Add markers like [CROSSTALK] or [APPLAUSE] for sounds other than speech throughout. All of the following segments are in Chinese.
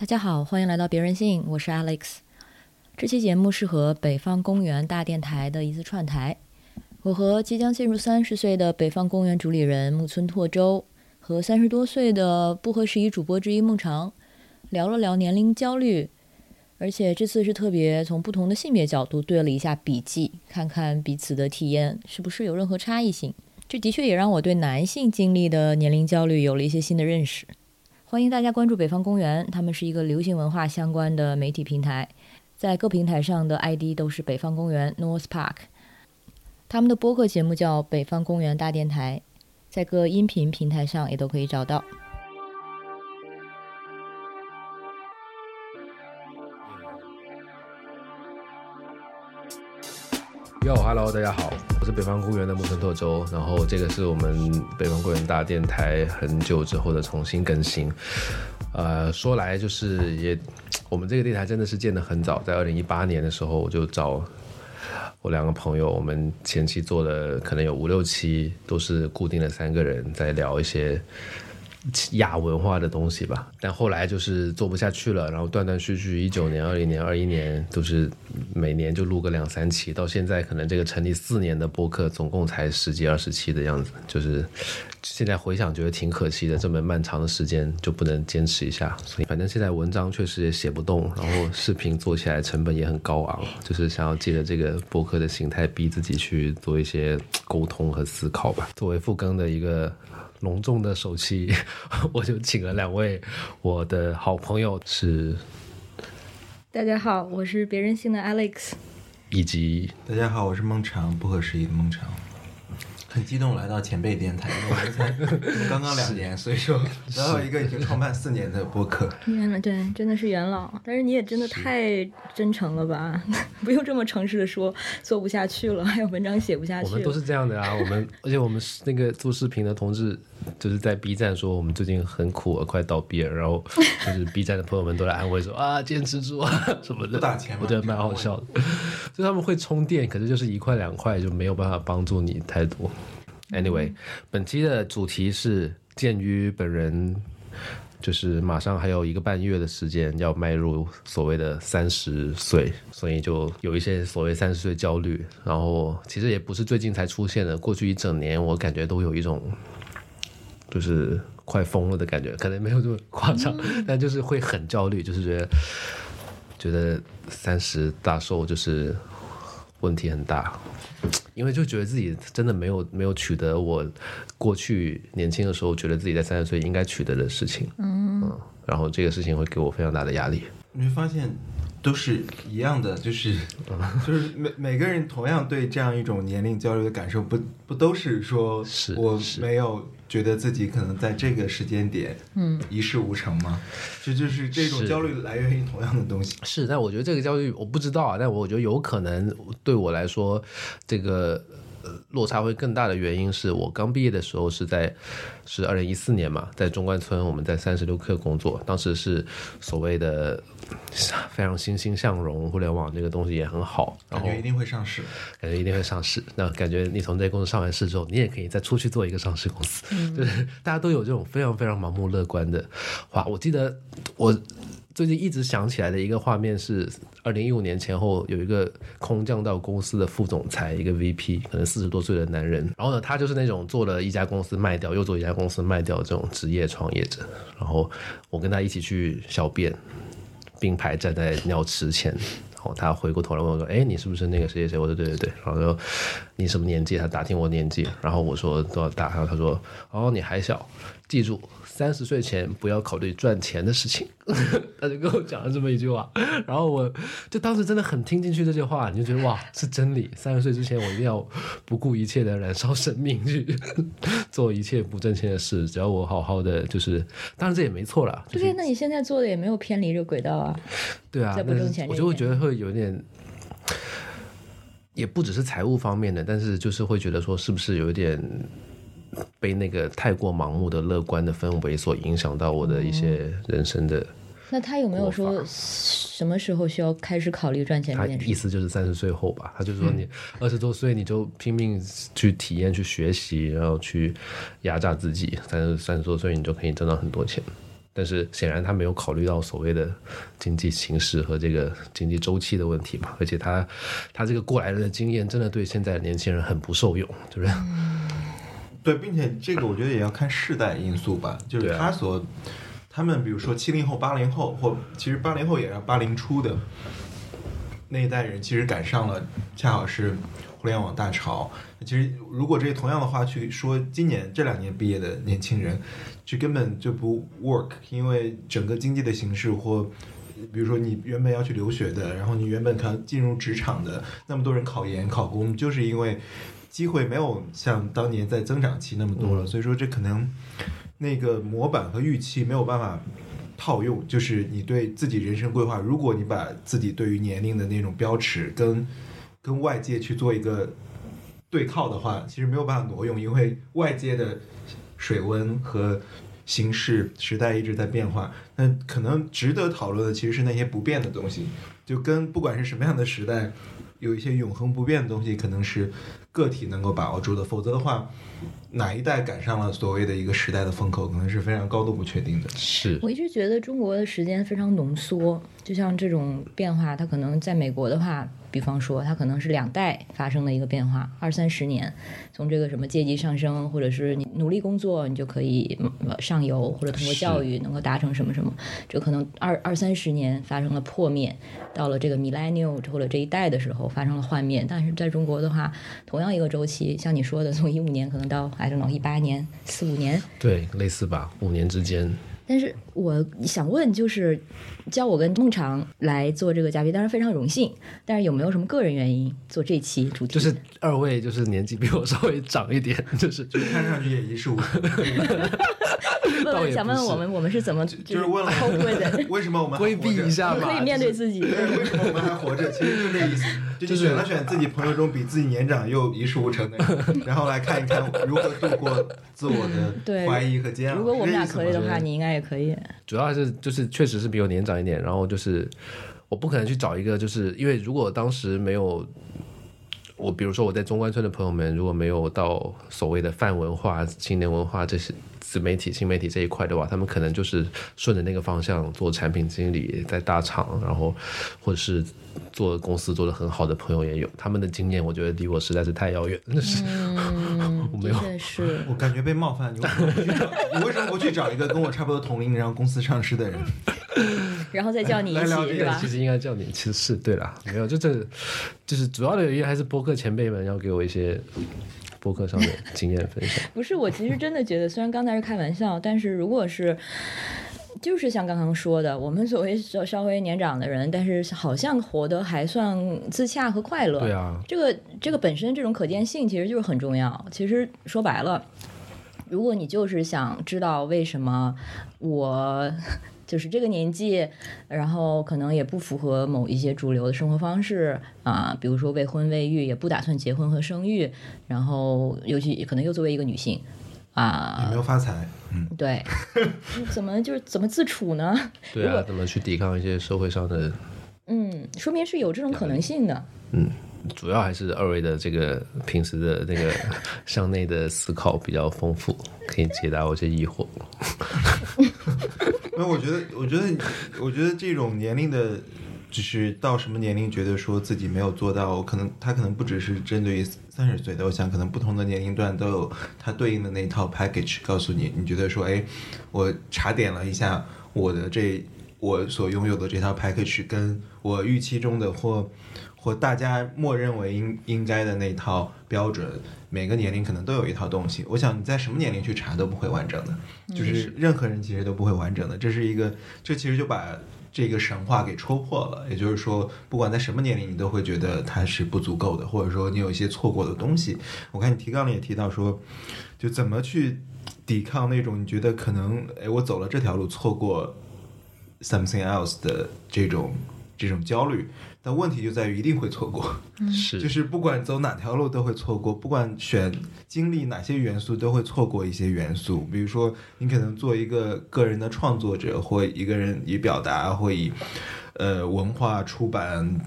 大家好，欢迎来到别人性，我是 Alex。这期节目是和北方公园大电台的一次串台。我和即将进入三十岁的北方公园主理人木村拓周，和三十多岁的不合时宜主播之一孟长，聊了聊年龄焦虑，而且这次是特别从不同的性别角度对了一下笔记，看看彼此的体验是不是有任何差异性。这的确也让我对男性经历的年龄焦虑有了一些新的认识。欢迎大家关注北方公园，他们是一个流行文化相关的媒体平台，在各平台上的 ID 都是北方公园 North Park。他们的播客节目叫北方公园大电台，在各音频平台上也都可以找到。哟，Hello，大家好，我是北方公园的木村拓周，然后这个是我们北方公园大电台很久之后的重新更新。呃，说来就是也，我们这个电台真的是建得很早，在二零一八年的时候我就找我两个朋友，我们前期做了可能有五六期，都是固定的三个人在聊一些。亚文化的东西吧，但后来就是做不下去了，然后断断续续，一九年、二零年、二一年都是每年就录个两三期，到现在可能这个成立四年的播客总共才十几二十期的样子，就是现在回想觉得挺可惜的，这么漫长的时间就不能坚持一下，所以反正现在文章确实也写不动，然后视频做起来成本也很高昂，就是想要借着这个播客的形态逼自己去做一些沟通和思考吧。作为复更的一个。隆重的首期，[LAUGHS] 我就请了两位我的好朋友，是大家好，我是别人性的 Alex，以及大家好，我是孟长，不合时宜的孟长。很激动来到前辈电台，我们才刚刚两年，所以说然后一个已经创办四年的播客。天呐对，真的是元老，但是你也真的太真诚了吧？[LAUGHS] 不用这么诚实的说，做不下去了，还有文章写不下去。我们都是这样的啊，我们而且我们那个做视频的同志，就是在 B 站说我们最近很苦，快倒闭了，然后就是 B 站的朋友们都来安慰说啊，坚持住啊什么的，打钱我觉得蛮好笑的。就他们会充电，可是就是一块两块就没有办法帮助你太多。Anyway，本期的主题是鉴于本人就是马上还有一个半月的时间要迈入所谓的三十岁，所以就有一些所谓三十岁焦虑。然后其实也不是最近才出现的，过去一整年我感觉都有一种就是快疯了的感觉，可能没有这么夸张，但就是会很焦虑，就是觉得觉得三十大寿就是问题很大。因为就觉得自己真的没有没有取得我过去年轻的时候觉得自己在三十岁应该取得的事情，嗯，然后这个事情会给我非常大的压力。你会发现。都是一样的，就是 [LAUGHS] 就是每每个人同样对这样一种年龄焦虑的感受，不不都是说我没有觉得自己可能在这个时间点，嗯，一事无成吗？这就是这种焦虑来源于同样的东西。是，但我觉得这个焦虑我不知道啊，但我觉得有可能对我来说，这个。落差会更大的原因是我刚毕业的时候是在是二零一四年嘛，在中关村我们在三十六氪工作，当时是所谓的 [SIGHS] 非常欣欣向荣，互联网这个东西也很好，感觉一定会上市，感觉一定会上市。那感觉你从这公司上完市之后，你也可以再出去做一个上市公司，就是大家都有这种非常非常盲目乐观的话。我记得我。最近一直想起来的一个画面是，二零一五年前后有一个空降到公司的副总裁，一个 VP，可能四十多岁的男人。然后呢，他就是那种做了一家公司卖掉，又做一家公司卖掉这种职业创业者。然后我跟他一起去小便，并排站在尿池前。然后他回过头来问我说：“哎，你是不是那个谁谁谁？”我说：“对对对。”然后说：“你什么年纪？”他打听我年纪。然后我说：“多少大？”然后他说：“哦，你还小，记住。”三十岁前不要考虑赚钱的事情，[LAUGHS] 他就跟我讲了这么一句话，然后我就当时真的很听进去这句话，你就觉得哇是真理。三十岁之前我一定要不顾一切的燃烧生命去做一切不挣钱的事，只要我好好的就是，当然这也没错了。对，那你现在做的也没有偏离这个轨道啊。对啊，不挣钱，我就会觉得会有点，也不只是财务方面的，但是就是会觉得说是不是有一点。被那个太过盲目的乐观的氛围所影响到我的一些人生的。那他有没有说什么时候需要开始考虑赚钱？他意思就是三十岁后吧。他就说你二十多岁你就拼命去体验、去学习，然后去压榨自己。三十三十多岁你就可以挣到很多钱。但是显然他没有考虑到所谓的经济形势和这个经济周期的问题嘛，而且他他这个过来人的经验真的对现在的年轻人很不受用，是不是？对，并且这个我觉得也要看世代因素吧，就是他所他们比如说七零后、八零后，或其实八零后也是八零初的那一代人，其实赶上了恰好是互联网大潮。其实如果这同样的话去说，今年这两年毕业的年轻人。就根本就不 work，因为整个经济的形势或，比如说你原本要去留学的，然后你原本可能进入职场的，那么多人考研考公，就是因为机会没有像当年在增长期那么多了，所以说这可能那个模板和预期没有办法套用，就是你对自己人生规划，如果你把自己对于年龄的那种标尺跟跟外界去做一个对靠的话，其实没有办法挪用，因为外界的。水温和形势时代一直在变化，那可能值得讨论的其实是那些不变的东西，就跟不管是什么样的时代，有一些永恒不变的东西，可能是个体能够把握住的，否则的话，哪一代赶上了所谓的一个时代的风口，可能是非常高度不确定的。是我一直觉得中国的时间非常浓缩，就像这种变化，它可能在美国的话。比方说，它可能是两代发生的一个变化，二三十年，从这个什么阶级上升，或者是你努力工作，你就可以上游，或者通过教育能够达成什么什么，这可能二二三十年发生了破灭，到了这个 millennial 或者这一代的时候发生了幻灭。但是在中国的话，同样一个周期，像你说的，从一五年可能到 I don't know 一八年，四五年，对，类似吧，五年之间。但是我想问，就是叫我跟孟尝来做这个嘉宾，当然非常荣幸。但是有没有什么个人原因做这期主题？就是二位就是年纪比我稍微长一点，就是就看上去也一事无成。[LAUGHS] 想问我们，我们是怎么就是问了为什么我们规避一下可以面对自己？为什么我们还活着？其实就这意思，就选了选自己朋友中比自己年长又一事无成的人，然后来看一看如何度过自我的怀疑和煎熬。如果我们俩可以的话，你应该。也可以，主要还是就是确实是比我年长一点，然后就是我不可能去找一个，就是因为如果当时没有我，比如说我在中关村的朋友们，如果没有到所谓的泛文化、青年文化这些自媒体、新媒体这一块的话，他们可能就是顺着那个方向做产品经理，在大厂，然后或者是。做公司做的很好的朋友也有，他们的经验我觉得离我实在是太遥远，真的是，[LAUGHS] 我没有，是 [LAUGHS] 我感觉被冒犯。你为什么不去找？你为什么不去找一个跟我差不多同龄，然后公司上市的人，[LAUGHS] 然后再叫你一起是吧？其实应该叫你，其实是对了，没有，就这，就是主要的原因还是播客前辈们要给我一些播客上的经验分享。[LAUGHS] 不是，我其实真的觉得，虽然刚才是开玩笑，但是如果是。就是像刚刚说的，我们所谓稍稍微年长的人，但是好像活得还算自洽和快乐。对啊，这个这个本身这种可见性其实就是很重要。其实说白了，如果你就是想知道为什么我就是这个年纪，然后可能也不符合某一些主流的生活方式啊，比如说未婚未育，也不打算结婚和生育，然后尤其可能又作为一个女性。啊，有没有发财？嗯，对，[LAUGHS] 怎么就是怎么自处呢？对啊，怎么去抵抗一些社会上的？嗯，说明是有这种可能性的。嗯，主要还是二位的这个平时的那个 [LAUGHS] 向内的思考比较丰富，可以解答我一些疑惑。[LAUGHS] 那我觉得，我觉得，我觉得这种年龄的。就是到什么年龄觉得说自己没有做到，可能他可能不只是针对于三十岁的，我想可能不同的年龄段都有他对应的那套 package 告诉你，你觉得说，哎，我查点了一下我的这我所拥有的这套 package，跟我预期中的或或大家默认为应应该的那套标准，每个年龄可能都有一套东西。我想你在什么年龄去查都不会完整的，就是任何人其实都不会完整的。这是一个，这其实就把。这个神话给戳破了，也就是说，不管在什么年龄，你都会觉得它是不足够的，或者说你有一些错过的东西。我看你提纲里也提到说，就怎么去抵抗那种你觉得可能，哎，我走了这条路错过 something else 的这种这种焦虑。但问题就在于一定会错过，[LAUGHS] 是，就是不管走哪条路都会错过，不管选经历哪些元素都会错过一些元素。比如说，你可能做一个个人的创作者，或一个人以表达，或以呃文化出版。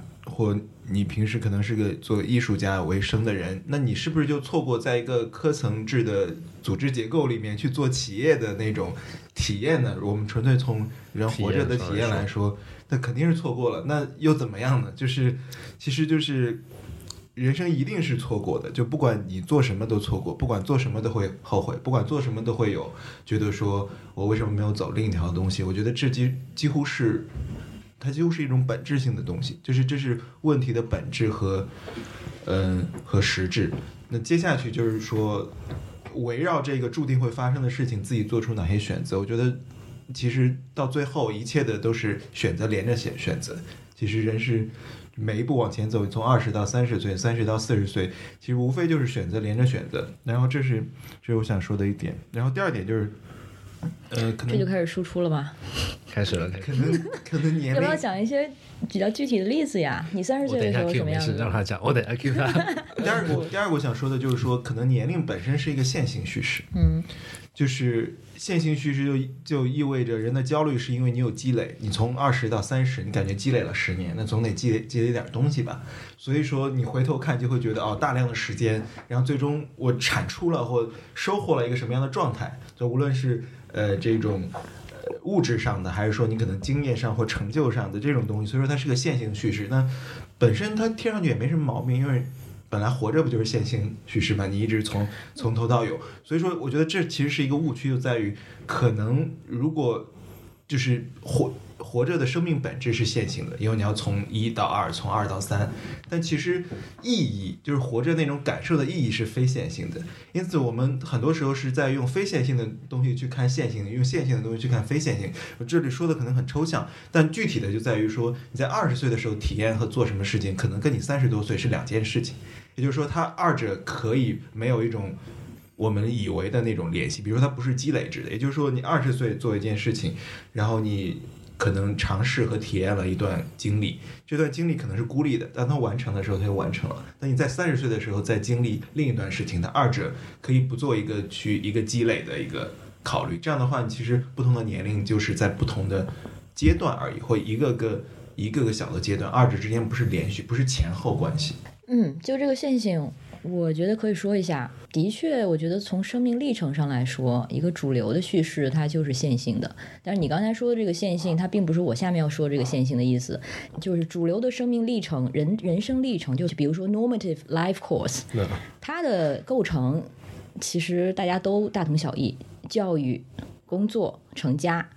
或你平时可能是个做艺术家为生的人，那你是不是就错过在一个科层制的组织结构里面去做企业的那种体验呢？我们纯粹从人活着的体验来说，那肯定是错过了。那又怎么样呢？就是，其实就是人生一定是错过的，就不管你做什么都错过，不管做什么都会后悔，不管做什么都会有觉得说我为什么没有走另一条东西？我觉得这几几乎是。它几乎是一种本质性的东西，就是这是问题的本质和，嗯和实质。那接下去就是说，围绕这个注定会发生的事情，自己做出哪些选择？我觉得，其实到最后，一切的都是选择连着选选择。其实人是每一步往前走，从二十到三十岁，三十到四十岁，其实无非就是选择连着选择。然后这是这是我想说的一点。然后第二点就是。呃，这就开始输出了吗？开始了，可能可能年龄。要不要讲一些比较具体的例子呀？你三十岁的时候什么样子？让他讲，我等下 Q 他。[LAUGHS] 第二个，第二个我想说的就是说，可能年龄本身是一个线性叙事。嗯。就是线性叙事就就意味着人的焦虑是因为你有积累，你从二十到三十，你感觉积累了十年，那总得积累积累点东西吧。所以说你回头看就会觉得哦，大量的时间，然后最终我产出了或收获了一个什么样的状态？就无论是呃这种物质上的，还是说你可能经验上或成就上的这种东西，所以说它是个线性叙事。那本身它听上去也没什么毛病，因为。本来活着不就是线性叙事吗？你一直从从头到有，所以说我觉得这其实是一个误区，就在于可能如果就是活活着的生命本质是线性的，因为你要从一到二，从二到三，但其实意义就是活着那种感受的意义是非线性的，因此我们很多时候是在用非线性的东西去看线性，用线性的东西去看非线性。我这里说的可能很抽象，但具体的就在于说你在二十岁的时候体验和做什么事情，可能跟你三十多岁是两件事情。也就是说，它二者可以没有一种我们以为的那种联系。比如说，它不是积累制的。也就是说，你二十岁做一件事情，然后你可能尝试和体验了一段经历，这段经历可能是孤立的，当他完成的时候，他就完成了。那你在三十岁的时候再经历另一段事情，它二者可以不做一个去一个积累的一个考虑。这样的话，其实不同的年龄就是在不同的阶段而已，或一个个一个个小的阶段，二者之间不是连续，不是前后关系。嗯，就这个线性，我觉得可以说一下。的确，我觉得从生命历程上来说，一个主流的叙事它就是线性的。但是你刚才说的这个线性，它并不是我下面要说这个线性的意思。就是主流的生命历程，人人生历程，就是比如说 normative life course，它的构成其实大家都大同小异：教育、工作、成家。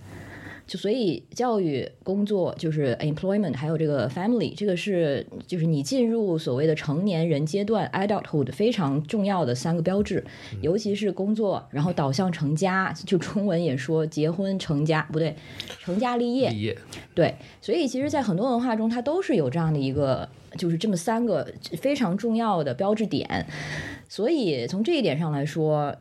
就所以教育工作就是 employment，还有这个 family，这个是就是你进入所谓的成年人阶段 adulthood 非常重要的三个标志，尤其是工作，然后导向成家，就中文也说结婚成家，不对，成家立业。立业。对，所以其实，在很多文化中，它都是有这样的一个，就是这么三个非常重要的标志点。所以从这一点上来说。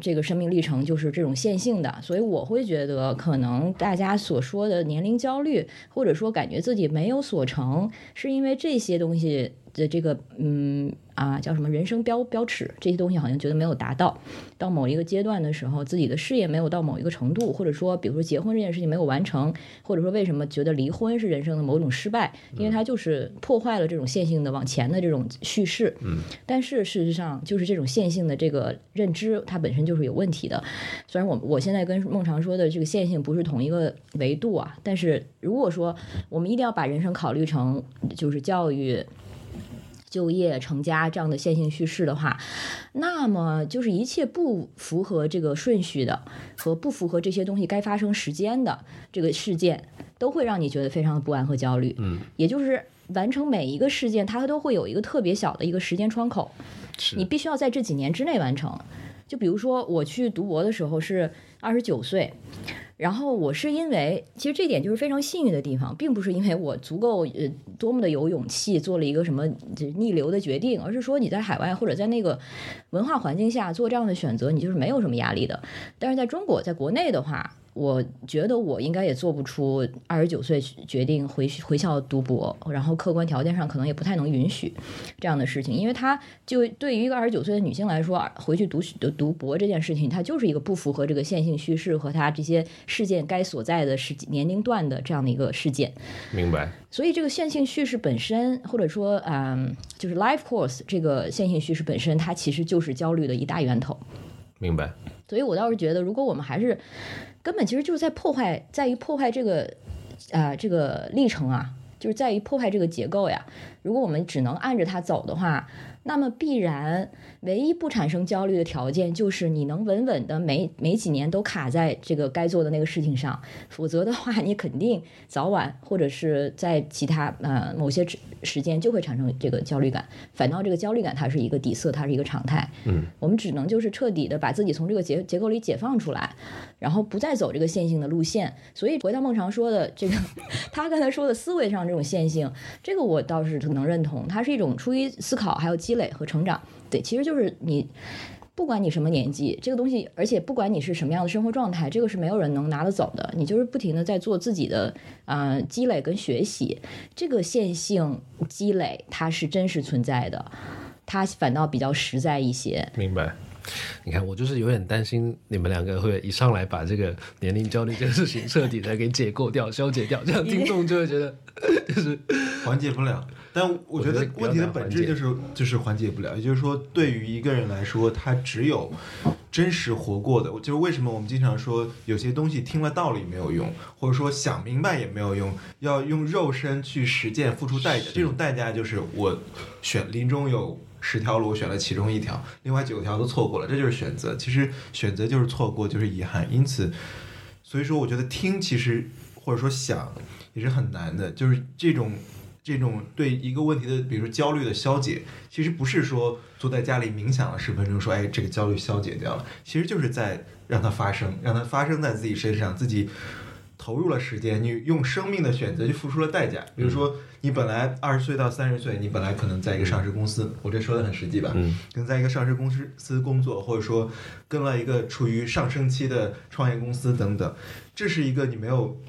这个生命历程就是这种线性的，所以我会觉得，可能大家所说的年龄焦虑，或者说感觉自己没有所成，是因为这些东西的这个，嗯。啊，叫什么人生标标尺这些东西，好像觉得没有达到。到某一个阶段的时候，自己的事业没有到某一个程度，或者说，比如说结婚这件事情没有完成，或者说为什么觉得离婚是人生的某种失败？因为它就是破坏了这种线性的往前的这种叙事。嗯。但是事实上，就是这种线性的这个认知，它本身就是有问题的。虽然我我现在跟孟常说的这个线性不是同一个维度啊，但是如果说我们一定要把人生考虑成就是教育。就业、成家这样的线性叙事的话，那么就是一切不符合这个顺序的和不符合这些东西该发生时间的这个事件，都会让你觉得非常的不安和焦虑。嗯，也就是完成每一个事件，它都会有一个特别小的一个时间窗口，你必须要在这几年之内完成。就比如说我去读博的时候是二十九岁。然后我是因为，其实这点就是非常幸运的地方，并不是因为我足够呃多么的有勇气做了一个什么就逆流的决定，而是说你在海外或者在那个文化环境下做这样的选择，你就是没有什么压力的。但是在中国，在国内的话，我觉得我应该也做不出二十九岁决定回回校读博，然后客观条件上可能也不太能允许这样的事情，因为他就对于一个二十九岁的女性来说，回去读读读博这件事情，它就是一个不符合这个线性叙事和他这些事件该所在的时年龄段的这样的一个事件。明白。所以这个线性叙事本身，或者说嗯，就是 life course 这个线性叙事本身，它其实就是焦虑的一大源头。明白。所以我倒是觉得，如果我们还是根本其实就是在破坏，在于破坏这个，啊，这个历程啊，就是在于破坏这个结构呀。如果我们只能按着它走的话，那么必然唯一不产生焦虑的条件就是你能稳稳的每每几年都卡在这个该做的那个事情上，否则的话，你肯定早晚或者是在其他呃某些时间就会产生这个焦虑感。反倒这个焦虑感它是一个底色，它是一个常态。嗯，我们只能就是彻底的把自己从这个结结构里解放出来，然后不再走这个线性的路线。所以回到孟尝说的这个，[LAUGHS] 他刚才说的思维上这种线性，这个我倒是能认同，它是一种出于思考还有。积累和成长，对，其实就是你，不管你什么年纪，这个东西，而且不管你是什么样的生活状态，这个是没有人能拿得走的。你就是不停的在做自己的啊积累跟学习，这个线性积累它是真实存在的，它反倒比较实在一些。明白。你看，我就是有点担心你们两个会一上来把这个年龄焦虑这个事情彻底的给解构掉、消解掉，这样听众就会觉得 [LAUGHS] 就是缓解不了。但我觉得问题的本质就是就是缓解不了。也就是说，对于一个人来说，他只有真实活过的，就是为什么我们经常说有些东西听了道理没有用，或者说想明白也没有用，要用肉身去实践，付出代价。这种代价就是我选林中有。十条路我选了其中一条，另外九条都错过了，这就是选择。其实选择就是错过，就是遗憾。因此，所以说我觉得听其实或者说想也是很难的。就是这种这种对一个问题的，比如说焦虑的消解，其实不是说坐在家里冥想了十分钟，说哎这个焦虑消解掉了，其实就是在让它发生，让它发生在自己身上，自己。投入了时间，你用生命的选择去付出了代价。比如说，你本来二十岁到三十岁，你本来可能在一个上市公司，我这说的很实际吧？嗯，可能在一个上市公司工作，或者说跟了一个处于上升期的创业公司等等，这是一个你没有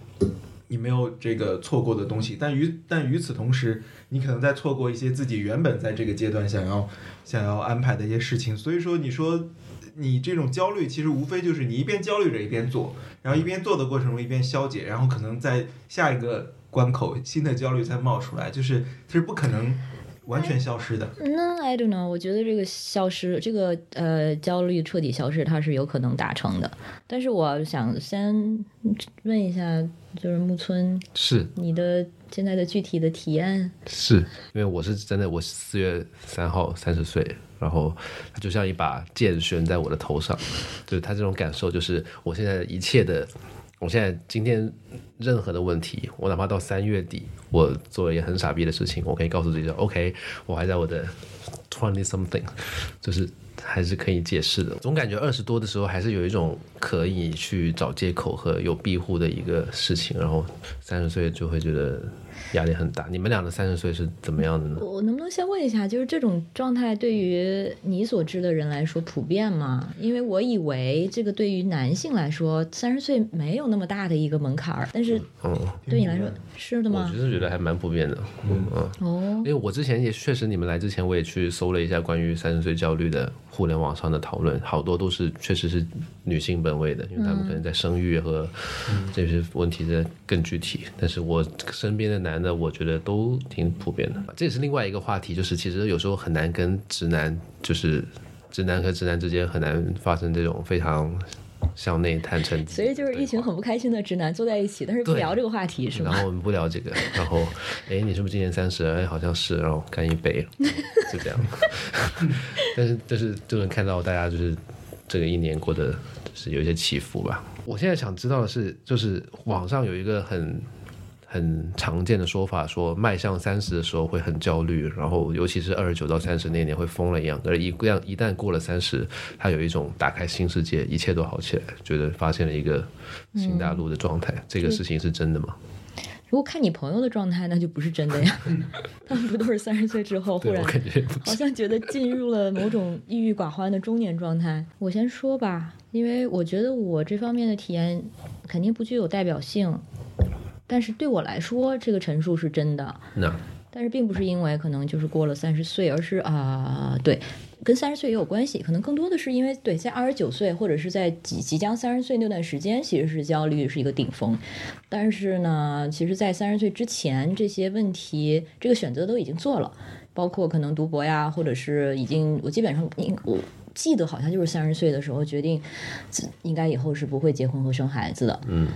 你没有这个错过的东西。但与但与此同时，你可能在错过一些自己原本在这个阶段想要想要安排的一些事情。所以说，你说。你这种焦虑其实无非就是你一边焦虑着一边做，然后一边做的过程中一边消解，然后可能在下一个关口新的焦虑再冒出来，就是它是不可能完全消失的。那 I don't know，我觉得这个消失，这个呃焦虑彻底消失，它是有可能达成的。但是我想先问一下，就是木村，是你的现在的具体的体验？是因为我是真的，我四月三号三十岁。然后它就像一把剑悬在我的头上，就是他这种感受，就是我现在一切的，我现在今天任何的问题，我哪怕到三月底，我做了一个很傻逼的事情，我可以告诉自己说，OK，我还在我的 twenty something，就是还是可以解释的。总感觉二十多的时候还是有一种可以去找借口和有庇护的一个事情，然后三十岁就会觉得。压力很大。你们俩的三十岁是怎么样的呢？我能不能先问一下，就是这种状态对于你所知的人来说普遍吗？因为我以为这个对于男性来说，三十岁没有那么大的一个门槛儿，但是，嗯，对你来说是的吗？我就是觉得还蛮普遍的，嗯嗯。哦，因为我之前也确实，你们来之前我也去搜了一下关于三十岁焦虑的互联网上的讨论，好多都是确实是女性本位的，因为他们可能在生育和这些问题的更具体。但是我身边的男的我觉得都挺普遍的，这也是另外一个话题，就是其实有时候很难跟直男，就是直男和直男之间很难发生这种非常向内坦诚。所以就是一群很不开心的直男坐在一起，但是不聊这个话题是吗？然后我们不聊这个，然后哎，你是不是今年三十？哎，好像是，然后干一杯，就这样。[LAUGHS] 但是但是就能看到大家就是这个一年过得就是有一些起伏吧。我现在想知道的是，就是网上有一个很。很常见的说法，说迈向三十的时候会很焦虑，然后尤其是二十九到三十那年会疯了一样。而一样一旦过了三十，他有一种打开新世界，一切都好起来，觉得发现了一个新大陆的状态。这个事情是真的吗？如果看你朋友的状态，那就不是真的呀。[LAUGHS] 他们不都是三十岁之后忽然好像觉得进入了某种抑郁寡欢的中年状态？我先说吧，因为我觉得我这方面的体验。肯定不具有代表性。但是对我来说，这个陈述是真的。那，但是并不是因为可能就是过了三十岁，而是啊，对，跟三十岁也有关系。可能更多的是因为对，在二十九岁或者是在即即将三十岁那段时间，其实是焦虑是一个顶峰。但是呢，其实，在三十岁之前，这些问题这个选择都已经做了，包括可能读博呀，或者是已经我基本上应我记得好像就是三十岁的时候决定，应该以后是不会结婚和生孩子的。嗯。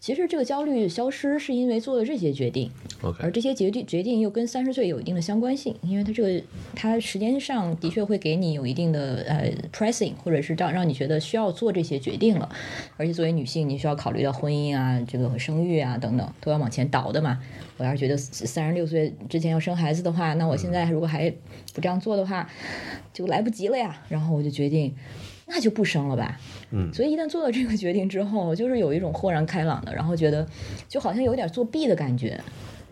其实这个焦虑消失是因为做了这些决定，而这些决定决定又跟三十岁有一定的相关性，因为它这个它时间上的确会给你有一定的呃 pressing，或者是让让你觉得需要做这些决定了，而且作为女性，你需要考虑到婚姻啊、这个生育啊等等都要往前倒的嘛。我要是觉得三十六岁之前要生孩子的话，那我现在如果还不这样做的话，就来不及了呀。然后我就决定。那就不生了吧，嗯，所以一旦做了这个决定之后，就是有一种豁然开朗的，然后觉得就好像有点作弊的感觉，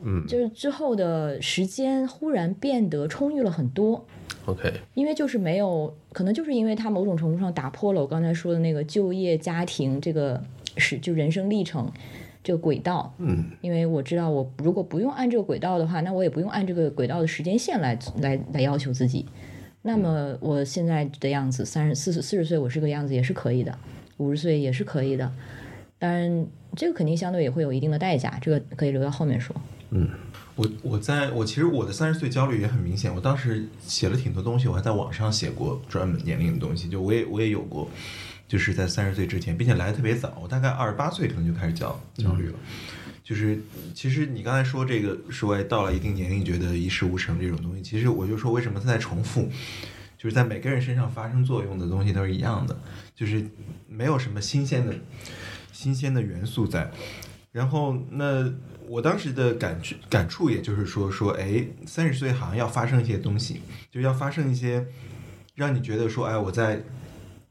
嗯，就是之后的时间忽然变得充裕了很多，OK，因为就是没有，可能就是因为它某种程度上打破了我刚才说的那个就业、家庭这个是就人生历程这个轨道，嗯，因为我知道我如果不用按这个轨道的话，那我也不用按这个轨道的时间线来来来要求自己。那么我现在的样子，三十四十四十岁，我是个样子也是可以的，五十岁也是可以的。当然，这个肯定相对也会有一定的代价，这个可以留到后面说。嗯，我我在我其实我的三十岁焦虑也很明显，我当时写了挺多东西，我还在网上写过专门年龄的东西，就我也我也有过，就是在三十岁之前，并且来的特别早，我大概二十八岁可能就开始焦焦虑了。就是，其实你刚才说这个说到了一定年龄觉得一事无成这种东西，其实我就说为什么它在重复，就是在每个人身上发生作用的东西都是一样的，就是没有什么新鲜的、新鲜的元素在。然后，那我当时的感觉感触也就是说，说哎，三十岁好像要发生一些东西，就要发生一些让你觉得说，哎，我在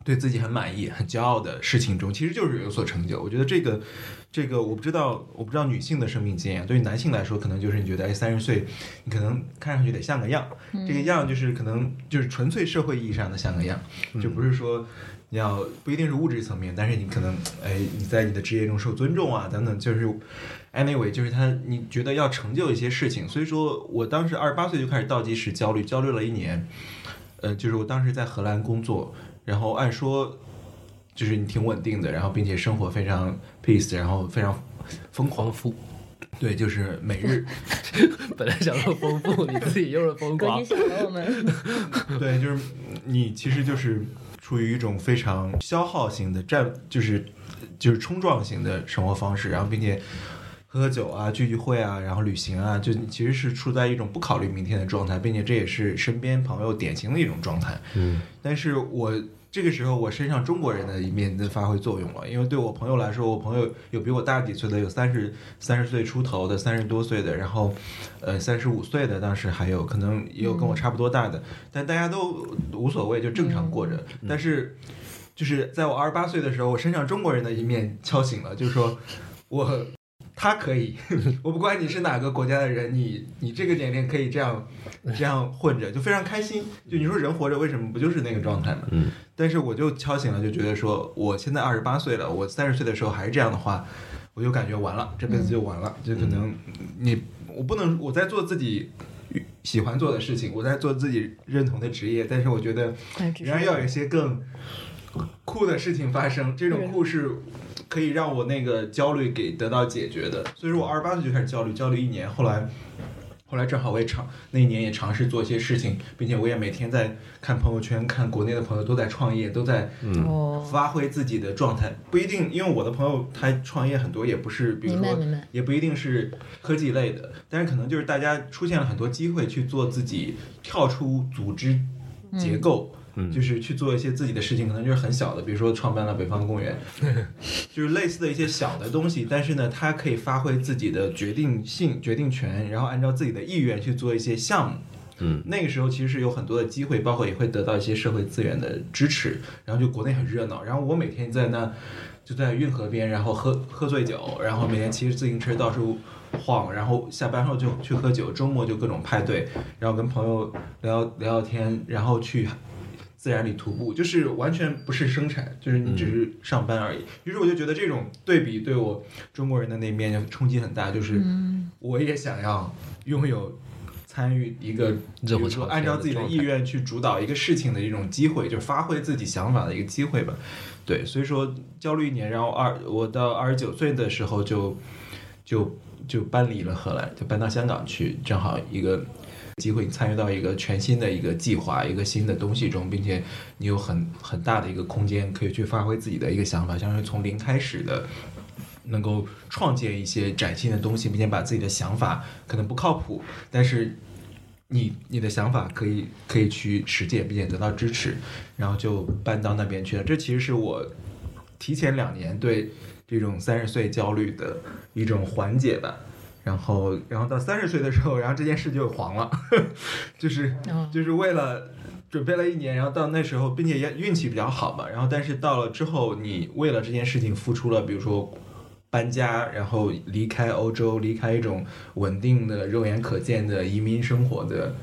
对自己很满意、很骄傲的事情中，其实就是有所成就。我觉得这个。这个我不知道，我不知道女性的生命经验。对于男性来说，可能就是你觉得，哎，三十岁，你可能看上去得像个样。这个样就是可能就是纯粹社会意义上的像个样，就不是说你要不一定是物质层面，但是你可能，哎，你在你的职业中受尊重啊，等等，就是 anyway，就是他你觉得要成就一些事情。所以说我当时二十八岁就开始倒计时焦虑，焦虑了一年。呃，就是我当时在荷兰工作，然后按说。就是你挺稳定的，然后并且生活非常 peace，然后非常疯狂富，对，就是每日 [LAUGHS] 本来想说丰富，你自己又是疯狂，小了我们。[LAUGHS] 对，就是你其实就是处于一种非常消耗型的战，就是就是冲撞型的生活方式，然后并且喝喝酒啊、聚聚会啊，然后旅行啊，就其实是处在一种不考虑明天的状态，并且这也是身边朋友典型的一种状态。嗯，但是我。这个时候，我身上中国人的一面就发挥作用了。因为对我朋友来说，我朋友有比我大几岁的，有三十三十岁出头的，三十多岁的，然后，呃，三十五岁的，当时还有可能也有跟我差不多大的，但大家都无所谓，就正常过着。但是，就是在我二十八岁的时候，我身上中国人的一面敲醒了，就是说我。他可以，[LAUGHS] 我不管你是哪个国家的人，你你这个年龄可以这样这样混着，就非常开心。就你说人活着为什么不就是那个状态吗？嗯。但是我就敲醒了，就觉得说，我现在二十八岁了，我三十岁的时候还是这样的话，我就感觉完了，这辈子就完了。就可能你我不能我在做自己喜欢做的事情，我在做自己认同的职业，但是我觉得仍然要有一些更酷的事情发生。这种酷是。可以让我那个焦虑给得到解决的，所以说我二十八岁就开始焦虑，焦虑一年，后来，后来正好我也尝那一年也尝试做一些事情，并且我也每天在看朋友圈，看国内的朋友都在创业，都在发挥自己的状态，不一定，因为我的朋友他创业很多也不是，比如说也不一定是科技类的，但是可能就是大家出现了很多机会去做自己，跳出组织结构。就是去做一些自己的事情，可能就是很小的，比如说创办了北方公园，[LAUGHS] 就是类似的一些小的东西。但是呢，他可以发挥自己的决定性、决定权，然后按照自己的意愿去做一些项目。嗯，那个时候其实是有很多的机会，包括也会得到一些社会资源的支持。然后就国内很热闹，然后我每天在那就在运河边，然后喝喝醉酒，然后每天骑着自行车到处晃，然后下班后就去喝酒，周末就各种派对，然后跟朋友聊聊聊天，然后去。自然里徒步，就是完全不是生产，就是你只是上班而已。于是我就觉得这种对比对我中国人的那面冲击很大，就是我也想要拥有参与一个，比如说按照自己的意愿去主导一个事情的一种机会，就是发挥自己想法的一个机会吧。对，所以说焦虑一年，然后二我到二十九岁的时候就就就搬离了荷兰，就搬到香港去，正好一个。机会你参与到一个全新的一个计划、一个新的东西中，并且你有很很大的一个空间可以去发挥自己的一个想法，相当于从零开始的，能够创建一些崭新的东西，并且把自己的想法可能不靠谱，但是你你的想法可以可以去实践，并且得到支持，然后就搬到那边去了。这其实是我提前两年对这种三十岁焦虑的一种缓解吧。然后，然后到三十岁的时候，然后这件事就黄了，[LAUGHS] 就是就是为了准备了一年，然后到那时候，并且也运气比较好嘛。然后，但是到了之后，你为了这件事情付出了，比如说搬家，然后离开欧洲，离开一种稳定的、肉眼可见的移民生活的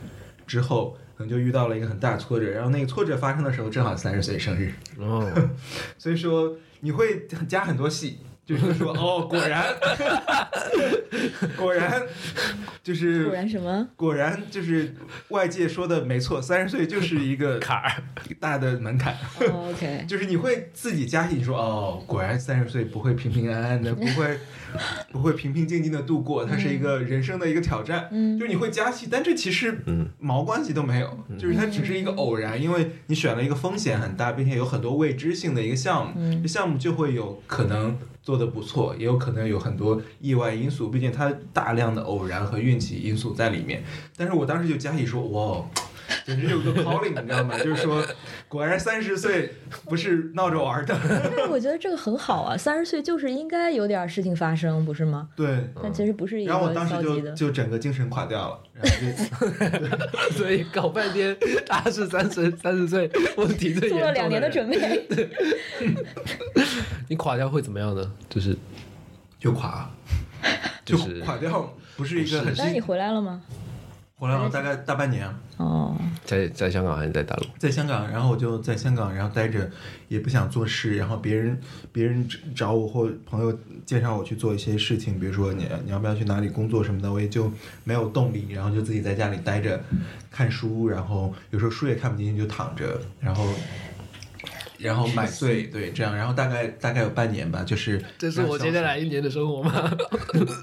之后，可能就遇到了一个很大挫折。然后那个挫折发生的时候，正好三十岁生日，哦，[LAUGHS] 所以说你会加很多戏。就是说，[LAUGHS] 哦，果然，[LAUGHS] 果然，就是果然什么？果然就是外界说的没错，三十岁就是一个坎儿，大的门槛。OK，[LAUGHS] 就是你会自己加戏，你说哦，果然三十岁不会平平安安的，不会不会平平静静的度过，它是一个人生的一个挑战。嗯，就是你会加戏，但这其实毛关系都没有，就是它只是一个偶然，因为你选了一个风险很大，并且有很多未知性的一个项目，这项目就会有可能。做的不错，也有可能有很多意外因素，毕竟它大量的偶然和运气因素在里面。但是我当时就加以说，哇，简直有个 calling，你知道吗？就是说，果然三十岁不是闹着玩的。但我觉得这个很好啊，三十岁就是应该有点事情发生，不是吗？对。但其实不是一个然后我当时就就整个精神垮掉了。[LAUGHS] 所以搞半天，他是三十三十岁，问题最严重。做了两年的准备。[LAUGHS] 你垮掉会怎么样呢？就是就垮，就是垮掉，不是一个很。那你回来了吗？回来了，大概大半年。哦。在在香港还是在大陆？在香港，然后我就在香港，然后待着，也不想做事。然后别人别人找我或朋友介绍我去做一些事情，比如说你你要不要去哪里工作什么的，我也就没有动力。然后就自己在家里待着，看书，然后有时候书也看不进去，就躺着，然后。然后买醉，对，这样，然后大概大概有半年吧，就是。这是我接下来一年的生活吗？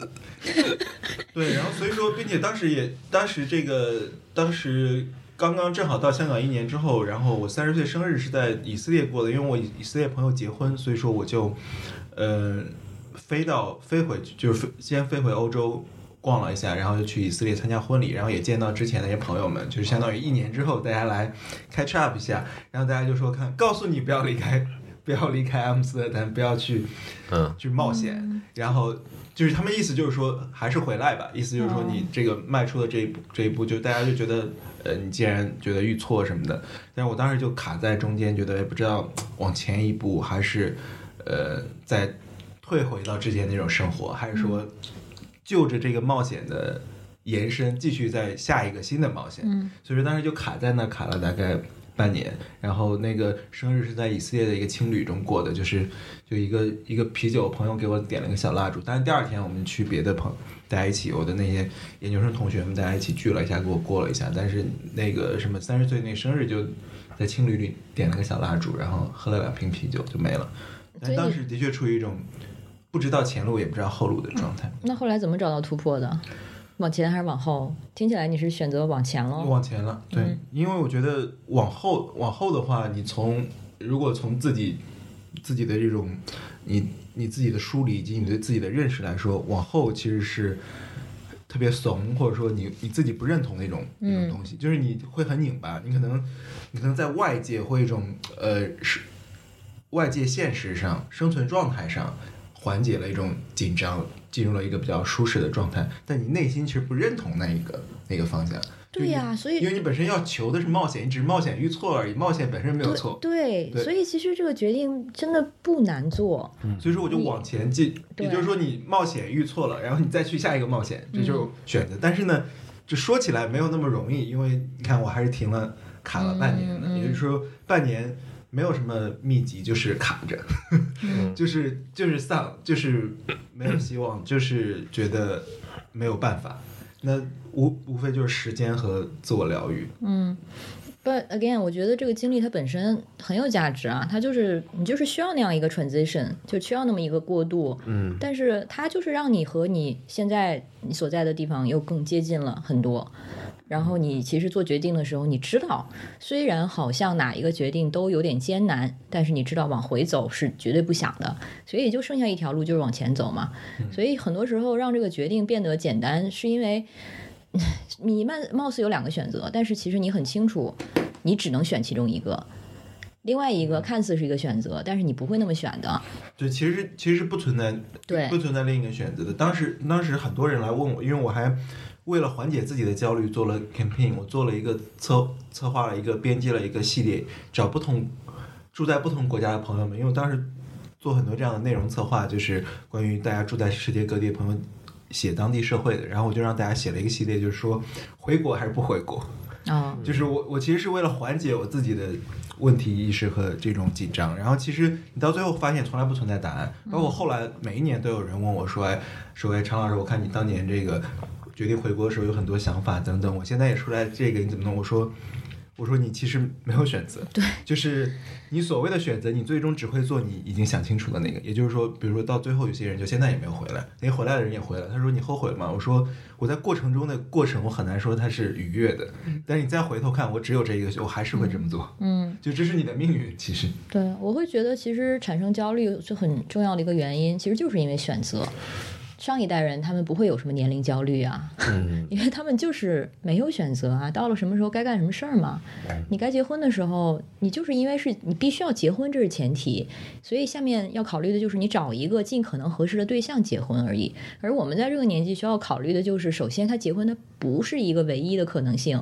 [LAUGHS] 对，然后所以说，并且当时也，当时这个，当时刚刚正好到香港一年之后，然后我三十岁生日是在以色列过的，因为我以色列朋友结婚，所以说我就，呃，飞到飞回去，就是飞先飞回欧洲。逛了一下，然后就去以色列参加婚礼，然后也见到之前那些朋友们，就是相当于一年之后大家来 catch up 一下，然后大家就说看，告诉你不要离开，[LAUGHS] 不要离开阿姆斯特丹，不要去，嗯，去冒险，然后就是他们意思就是说还是回来吧，意思就是说你这个迈出的这一步，这一步就大家就觉得，呃，你既然觉得遇错什么的，但是我当时就卡在中间，觉得不知道往前一步还是，呃，再退回到之前那种生活，还是说。就着这个冒险的延伸，继续在下一个新的冒险。嗯，所以说当时就卡在那，卡了大概半年。然后那个生日是在以色列的一个青旅中过的，就是就一个一个啤酒，朋友给我点了个小蜡烛。但是第二天我们去别的朋大家一起，我的那些研究生同学们大家一起聚了一下，给我过了一下。但是那个什么三十岁那生日就在青旅里点了个小蜡烛，然后喝了两瓶啤酒就没了。但当时的确处于一种。不知道前路也不知道后路的状态。那后来怎么找到突破的？往前还是往后？听起来你是选择往前了。往前了，对，因为我觉得往后往后的话，你从如果从自己自己的这种你你自己的梳理以及你对自己的认识来说，往后其实是特别怂，或者说你你自己不认同那种那种东西，就是你会很拧巴，你可能你可能在外界或一种呃是外界现实上生存状态上。缓解了一种紧张，进入了一个比较舒适的状态。但你内心其实不认同那一个那个方向。对呀，所以因为你本身要求的是冒险，你只是冒险遇错而已。冒险本身没有错。对，所以其实这个决定真的不难做。所以说我就往前进，也就是说你冒险遇错了，然后你再去下一个冒险，这就是选择。但是呢，就说起来没有那么容易，因为你看我还是停了卡了半年的，也就是说半年没有什么秘籍，就是卡着，[LAUGHS] 就是就是丧，就是没有希望，就是觉得没有办法。那无无非就是时间和自我疗愈。嗯。But again，我觉得这个经历它本身很有价值啊，它就是你就是需要那样一个 transition，就需要那么一个过渡。嗯，但是它就是让你和你现在你所在的地方又更接近了很多。然后你其实做决定的时候，你知道，虽然好像哪一个决定都有点艰难，但是你知道往回走是绝对不想的，所以就剩下一条路就是往前走嘛。所以很多时候让这个决定变得简单，是因为。[LAUGHS] 你貌貌似有两个选择，但是其实你很清楚，你只能选其中一个。另外一个看似是一个选择，但是你不会那么选的。对，其实其实不存在，对，不存在另一个选择的。当时当时很多人来问我，因为我还为了缓解自己的焦虑做了 campaign，我做了一个策策划了一个编辑了一个系列，找不同住在不同国家的朋友们，因为当时做很多这样的内容策划，就是关于大家住在世界各地的朋友。写当地社会的，然后我就让大家写了一个系列，就是说回国还是不回国啊？就是我我其实是为了缓解我自己的问题意识和这种紧张。然后其实你到最后发现从来不存在答案，包括后来每一年都有人问我说：“哎，说哎，常老师，我看你当年这个决定回国的时候有很多想法等等，我现在也出来这个你怎么弄？”我说。我说你其实没有选择，对，就是你所谓的选择，你最终只会做你已经想清楚的那个。也就是说，比如说到最后，有些人就现在也没有回来，连回来的人也回来。他说你后悔了吗？我说我在过程中的过程，我很难说它是愉悦的。但是你再回头看，我只有这一个，我还是会这么做。嗯，就这是你的命运，其实。对，我会觉得其实产生焦虑就很重要的一个原因，其实就是因为选择。上一代人他们不会有什么年龄焦虑啊，[LAUGHS] 因为他们就是没有选择啊，到了什么时候该干什么事儿嘛。你该结婚的时候，你就是因为是你必须要结婚，这是前提，所以下面要考虑的就是你找一个尽可能合适的对象结婚而已。而我们在这个年纪需要考虑的就是，首先他结婚他不是一个唯一的可能性，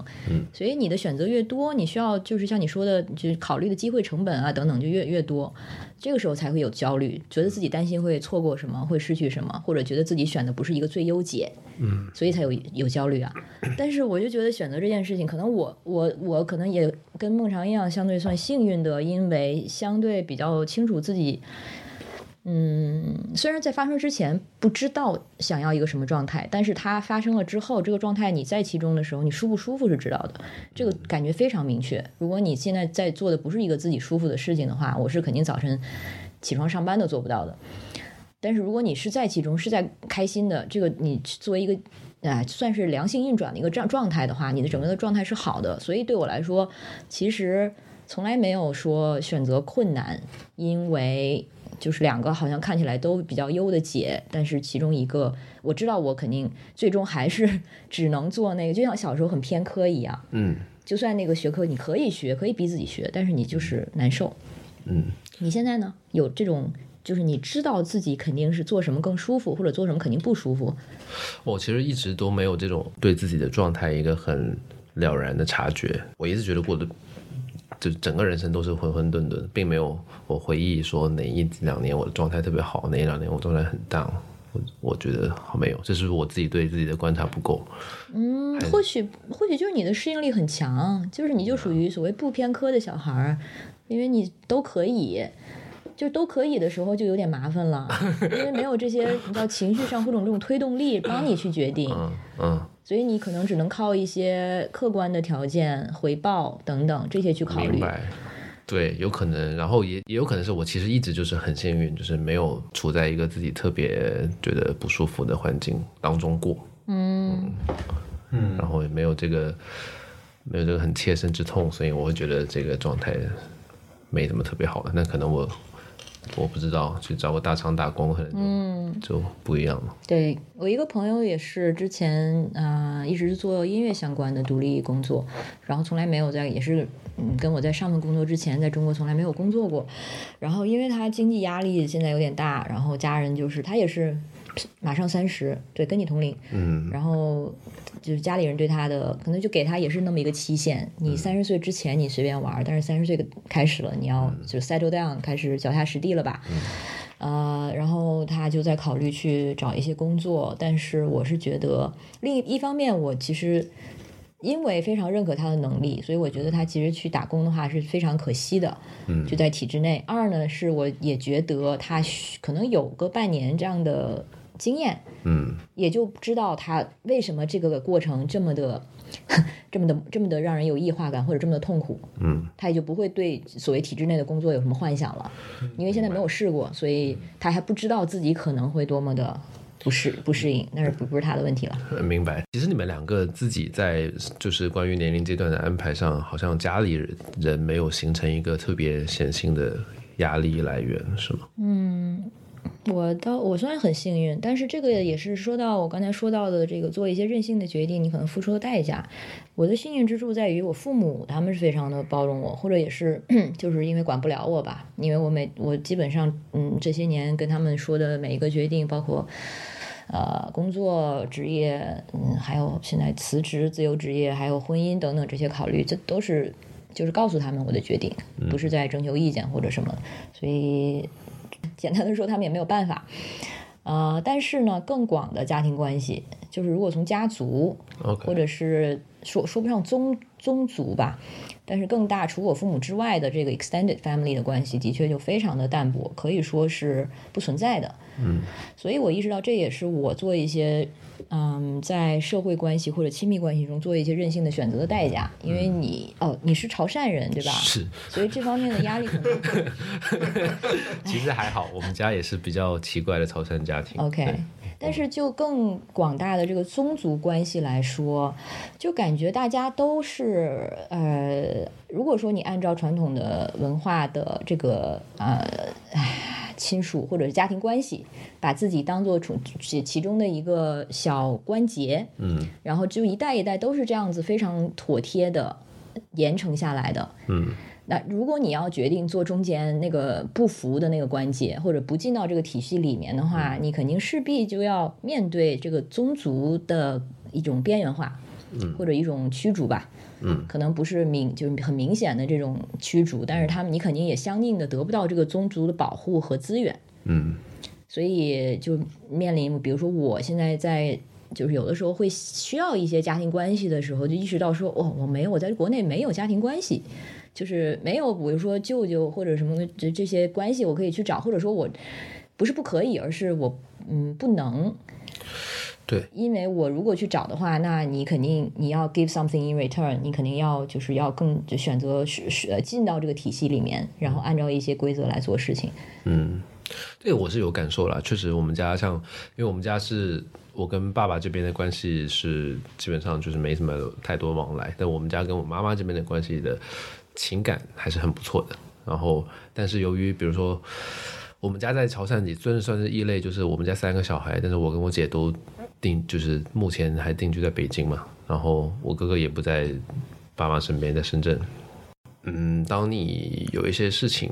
所以你的选择越多，你需要就是像你说的，就是考虑的机会成本啊等等就越越多。这个时候才会有焦虑，觉得自己担心会错过什么，会失去什么，或者觉得自己选的不是一个最优解，嗯，所以才有有焦虑啊。但是我就觉得选择这件事情，可能我我我可能也跟孟尝一样，相对算幸运的，因为相对比较清楚自己。嗯，虽然在发生之前不知道想要一个什么状态，但是它发生了之后，这个状态你在其中的时候，你舒不舒服是知道的，这个感觉非常明确。如果你现在在做的不是一个自己舒服的事情的话，我是肯定早晨起床上班都做不到的。但是如果你是在其中，是在开心的，这个你作为一个啊算是良性运转的一个状状态的话，你的整个的状态是好的。所以对我来说，其实从来没有说选择困难，因为。就是两个好像看起来都比较优的解，但是其中一个我知道我肯定最终还是 [LAUGHS] 只能做那个，就像小时候很偏科一样。嗯，就算那个学科你可以学，可以逼自己学，但是你就是难受。嗯，你现在呢？有这种就是你知道自己肯定是做什么更舒服，或者做什么肯定不舒服。我其实一直都没有这种对自己的状态一个很了然的察觉，我一直觉得过得。就整个人生都是混混沌沌，并没有我回忆说哪一两年我的状态特别好，哪一两年我状态很 down。我我觉得好没有，这是我自己对自己的观察不够。嗯，或许或许就是你的适应力很强，就是你就属于所谓不偏科的小孩儿，因为你都可以，就都可以的时候就有点麻烦了，因为没有这些你知道情绪上或者这种推动力帮你去决定。嗯嗯。所以你可能只能靠一些客观的条件、回报等等这些去考虑。明白，对，有可能，然后也也有可能是我其实一直就是很幸运，就是没有处在一个自己特别觉得不舒服的环境当中过。嗯嗯，然后也没有这个没有这个很切身之痛，所以我会觉得这个状态没什么特别好的。那可能我。我不知道，去找个大厂打工可能嗯就不一样了。对我一个朋友也是之前啊一直是做音乐相关的独立工作，然后从来没有在也是嗯跟我在上份工作之前在中国从来没有工作过，然后因为他经济压力现在有点大，然后家人就是他也是马上三十，对，跟你同龄，嗯，然后。就是家里人对他的可能就给他也是那么一个期限，你三十岁之前你随便玩，但是三十岁开始了，你要就 settle down，开始脚踏实地了吧？呃，然后他就在考虑去找一些工作，但是我是觉得另一方面，我其实因为非常认可他的能力，所以我觉得他其实去打工的话是非常可惜的。嗯，就在体制内。二呢，是我也觉得他可能有个半年这样的经验，嗯，也就知道他为什么这个过程这么的、[LAUGHS] 这么的、这么的让人有异化感，或者这么的痛苦。嗯，他也就不会对所谓体制内的工作有什么幻想了，因为现在没有试过，所以他还不知道自己可能会多么的。不适不适应，那是不不是他的问题了。明白。其实你们两个自己在就是关于年龄阶段的安排上，好像家里人没有形成一个特别显性的压力来源，是吗？嗯，我倒我算很幸运，但是这个也是说到我刚才说到的这个做一些任性的决定，你可能付出的代价。我的幸运之处在于我父母他们是非常的包容我，或者也是 [CLEARS THROAT] 就是因为管不了我吧，因为我每我基本上嗯这些年跟他们说的每一个决定，包括。呃，工作、职业，嗯，还有现在辞职、自由职业，还有婚姻等等这些考虑，这都是就是告诉他们我的决定，不是在征求意见或者什么。所以简单的说，他们也没有办法。呃，但是呢，更广的家庭关系，就是如果从家族，或者是说说不上宗宗族吧。但是更大，除我父母之外的这个 extended family 的关系，的确就非常的淡薄，可以说是不存在的。嗯，所以我意识到，这也是我做一些，嗯，在社会关系或者亲密关系中做一些任性的选择的代价。因为你，哦，你是潮汕人，对吧？是。所以这方面的压力可能。[LAUGHS] 其实还好，我们家也是比较奇怪的潮汕家庭。OK。但是就更广大的这个宗族关系来说，就感觉大家都是呃，如果说你按照传统的文化的这个呃亲属或者是家庭关系，把自己当做其其中的一个小关节，嗯，然后就一代一代都是这样子非常妥帖的严惩下来的，嗯。那如果你要决定做中间那个不服的那个关节，或者不进到这个体系里面的话，你肯定势必就要面对这个宗族的一种边缘化，嗯，或者一种驱逐吧，嗯，可能不是明就是很明显的这种驱逐，但是他们你肯定也相应的得不到这个宗族的保护和资源，嗯，所以就面临，比如说我现在在就是有的时候会需要一些家庭关系的时候，就意识到说，哦，我没有我在国内没有家庭关系。就是没有，比如说舅舅或者什么这这些关系，我可以去找，或者说我不是不可以，而是我嗯不能。对，因为我如果去找的话，那你肯定你要 give something in return，你肯定要就是要更就选择是是进到这个体系里面，然后按照一些规则来做事情。嗯，这个我是有感受了，确实我们家像，因为我们家是我跟爸爸这边的关系是基本上就是没什么太多往来，但我们家跟我妈妈这边的关系的。情感还是很不错的，然后，但是由于比如说，我们家在潮汕也算算是异类，就是我们家三个小孩，但是我跟我姐都定，就是目前还定居在北京嘛，然后我哥哥也不在爸妈身边，在深圳。嗯，当你有一些事情，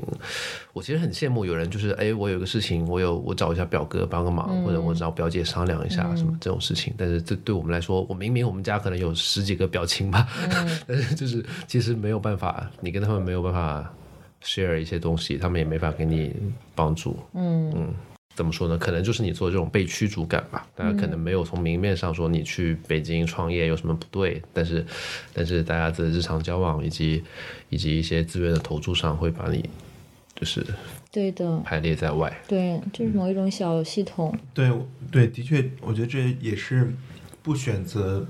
我其实很羡慕有人，就是哎，我有个事情，我有我找一下表哥帮个忙，或者我找表姐商量一下什么这种事情。但是这对我们来说，我明明我们家可能有十几个表亲吧，[LAUGHS] 但是就是其实没有办法，你跟他们没有办法 share 一些东西，他们也没法给你帮助。嗯嗯。怎么说呢？可能就是你做这种被驱逐感吧。大家可能没有从明面上说你去北京创业有什么不对，但是，但是大家的日常交往以及以及一些资源的投注上，会把你就是对的排列在外。对，就是某一种小系统。对对，的确，我觉得这也是不选择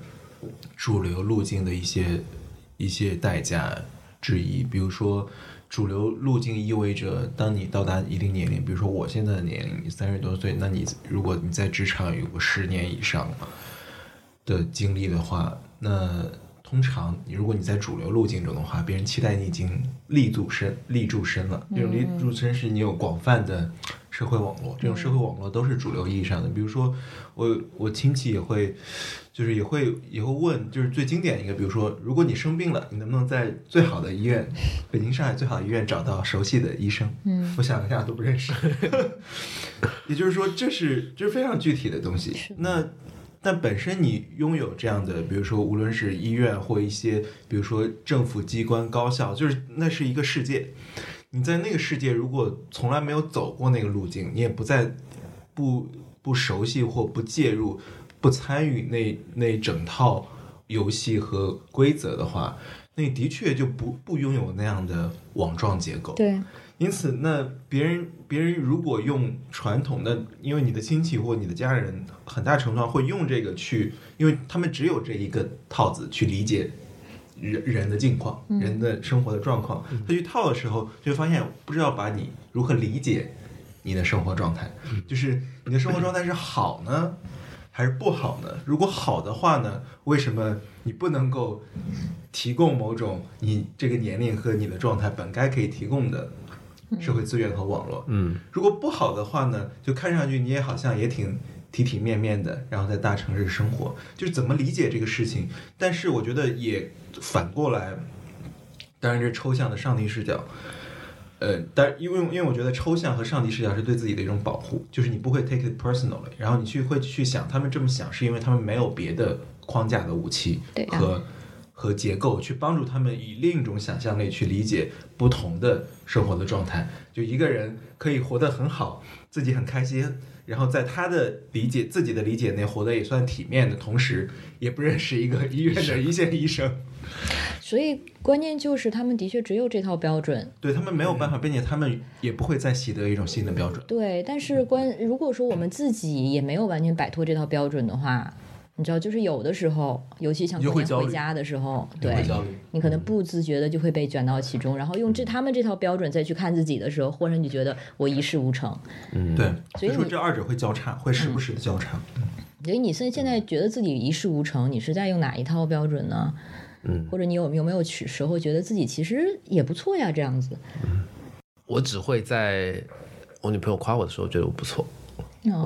主流路径的一些一些代价之一。比如说。主流路径意味着，当你到达一定年龄，比如说我现在的年龄，你三十多岁，那你如果你在职场有个十年以上的经历的话，那通常你如果你在主流路径中的话，别人期待你已经立足身立住身了。这种立住身是你有广泛的社会网络，这种社会网络都是主流意义上的。比如说我我亲戚也会。就是也会也会问，就是最经典一个，比如说，如果你生病了，你能不能在最好的医院，北京、上海最好的医院找到熟悉的医生？嗯，我想一下都不认识。[LAUGHS] 也就是说，这是这是非常具体的东西。那但本身你拥有这样的，比如说，无论是医院或一些，比如说政府机关、高校，就是那是一个世界。你在那个世界，如果从来没有走过那个路径，你也不在不不熟悉或不介入。不参与那那整套游戏和规则的话，那的确就不不拥有那样的网状结构。对，因此，那别人别人如果用传统的，因为你的亲戚或你的家人很大程度上会用这个去，因为他们只有这一个套子去理解人人的境况、人的生活的状况，他去套的时候，就会发现不知道把你如何理解你的生活状态，就是你的生活状态是好呢？还是不好呢？如果好的话呢，为什么你不能够提供某种你这个年龄和你的状态本该可以提供的社会资源和网络？嗯，如果不好的话呢，就看上去你也好像也挺体体面面的，然后在大城市生活，就是怎么理解这个事情？但是我觉得也反过来，当然这抽象的上帝视角。呃，但因为因为我觉得抽象和上帝视角是对自己的一种保护，就是你不会 take it personally，然后你去会去想他们这么想是因为他们没有别的框架的武器和和结构去帮助他们以另一种想象力去理解不同的生活的状态。就一个人可以活得很好，自己很开心，然后在他的理解自己的理解内活得也算体面的同时，也不认识一个医院的一线医生。所以关键就是他们的确只有这套标准，对他们没有办法，并且他们也不会再习得一种新的标准。对，但是关如果说我们自己也没有完全摆脱这套标准的话，你知道，就是有的时候，尤其像过年回家的时候，对，你可能不自觉的就会被卷到其中，然后用这他们这套标准再去看自己的时候，忽然就觉得我一事无成。嗯，对，所以说这二者会交叉，会时不时的交叉。所以你现现在觉得自己一事无成，你是在用哪一套标准呢？嗯，或者你有有没有去时候觉得自己其实也不错呀？这样子，我只会在我女朋友夸我的时候觉得我不错，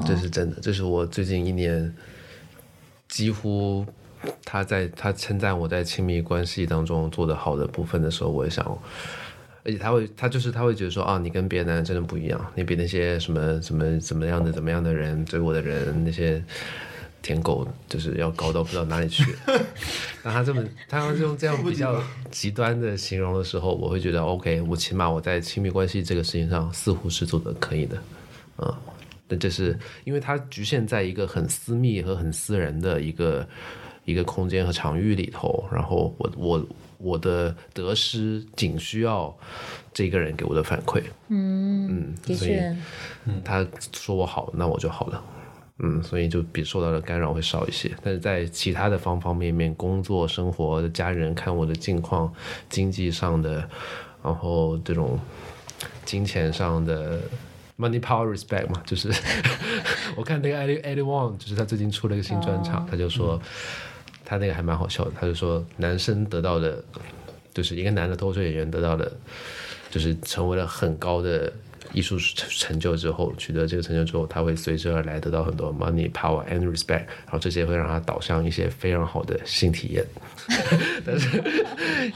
这是真的。这是我最近一年几乎他在他称赞我在亲密关系当中做的好的部分的时候，我也想，而且他会，他就是他会觉得说啊，你跟别的男人真的不一样，你比那些什么什么怎么样的怎么样的人追我的人那些。舔狗就是要高到不知道哪里去，[LAUGHS] 那他这么他要用这样比较极端的形容的时候，我会觉得 OK，我起码我在亲密关系这个事情上似乎是做的可以的，嗯，但这是因为它局限在一个很私密和很私人的一个一个空间和场域里头，然后我我我的得失仅需要这个人给我的反馈，嗯嗯，的确，嗯，他说我好，那我就好了。嗯，所以就比受到的干扰会少一些，但是在其他的方方面面，工作、生活、家人看我的近况、经济上的，然后这种金钱上的 money power respect 嘛，就是 [LAUGHS] 我看那个 Eddie Eddie Wong，就是他最近出了一个新专场，他就说他那个还蛮好笑的，他就说男生得到的，就是一个男的脱口秀演员得到的，就是成为了很高的。艺术成就之后，取得这个成就之后，他会随之而来得到很多 money, power and respect，然后这些会让他导向一些非常好的性体验。[LAUGHS] 但是，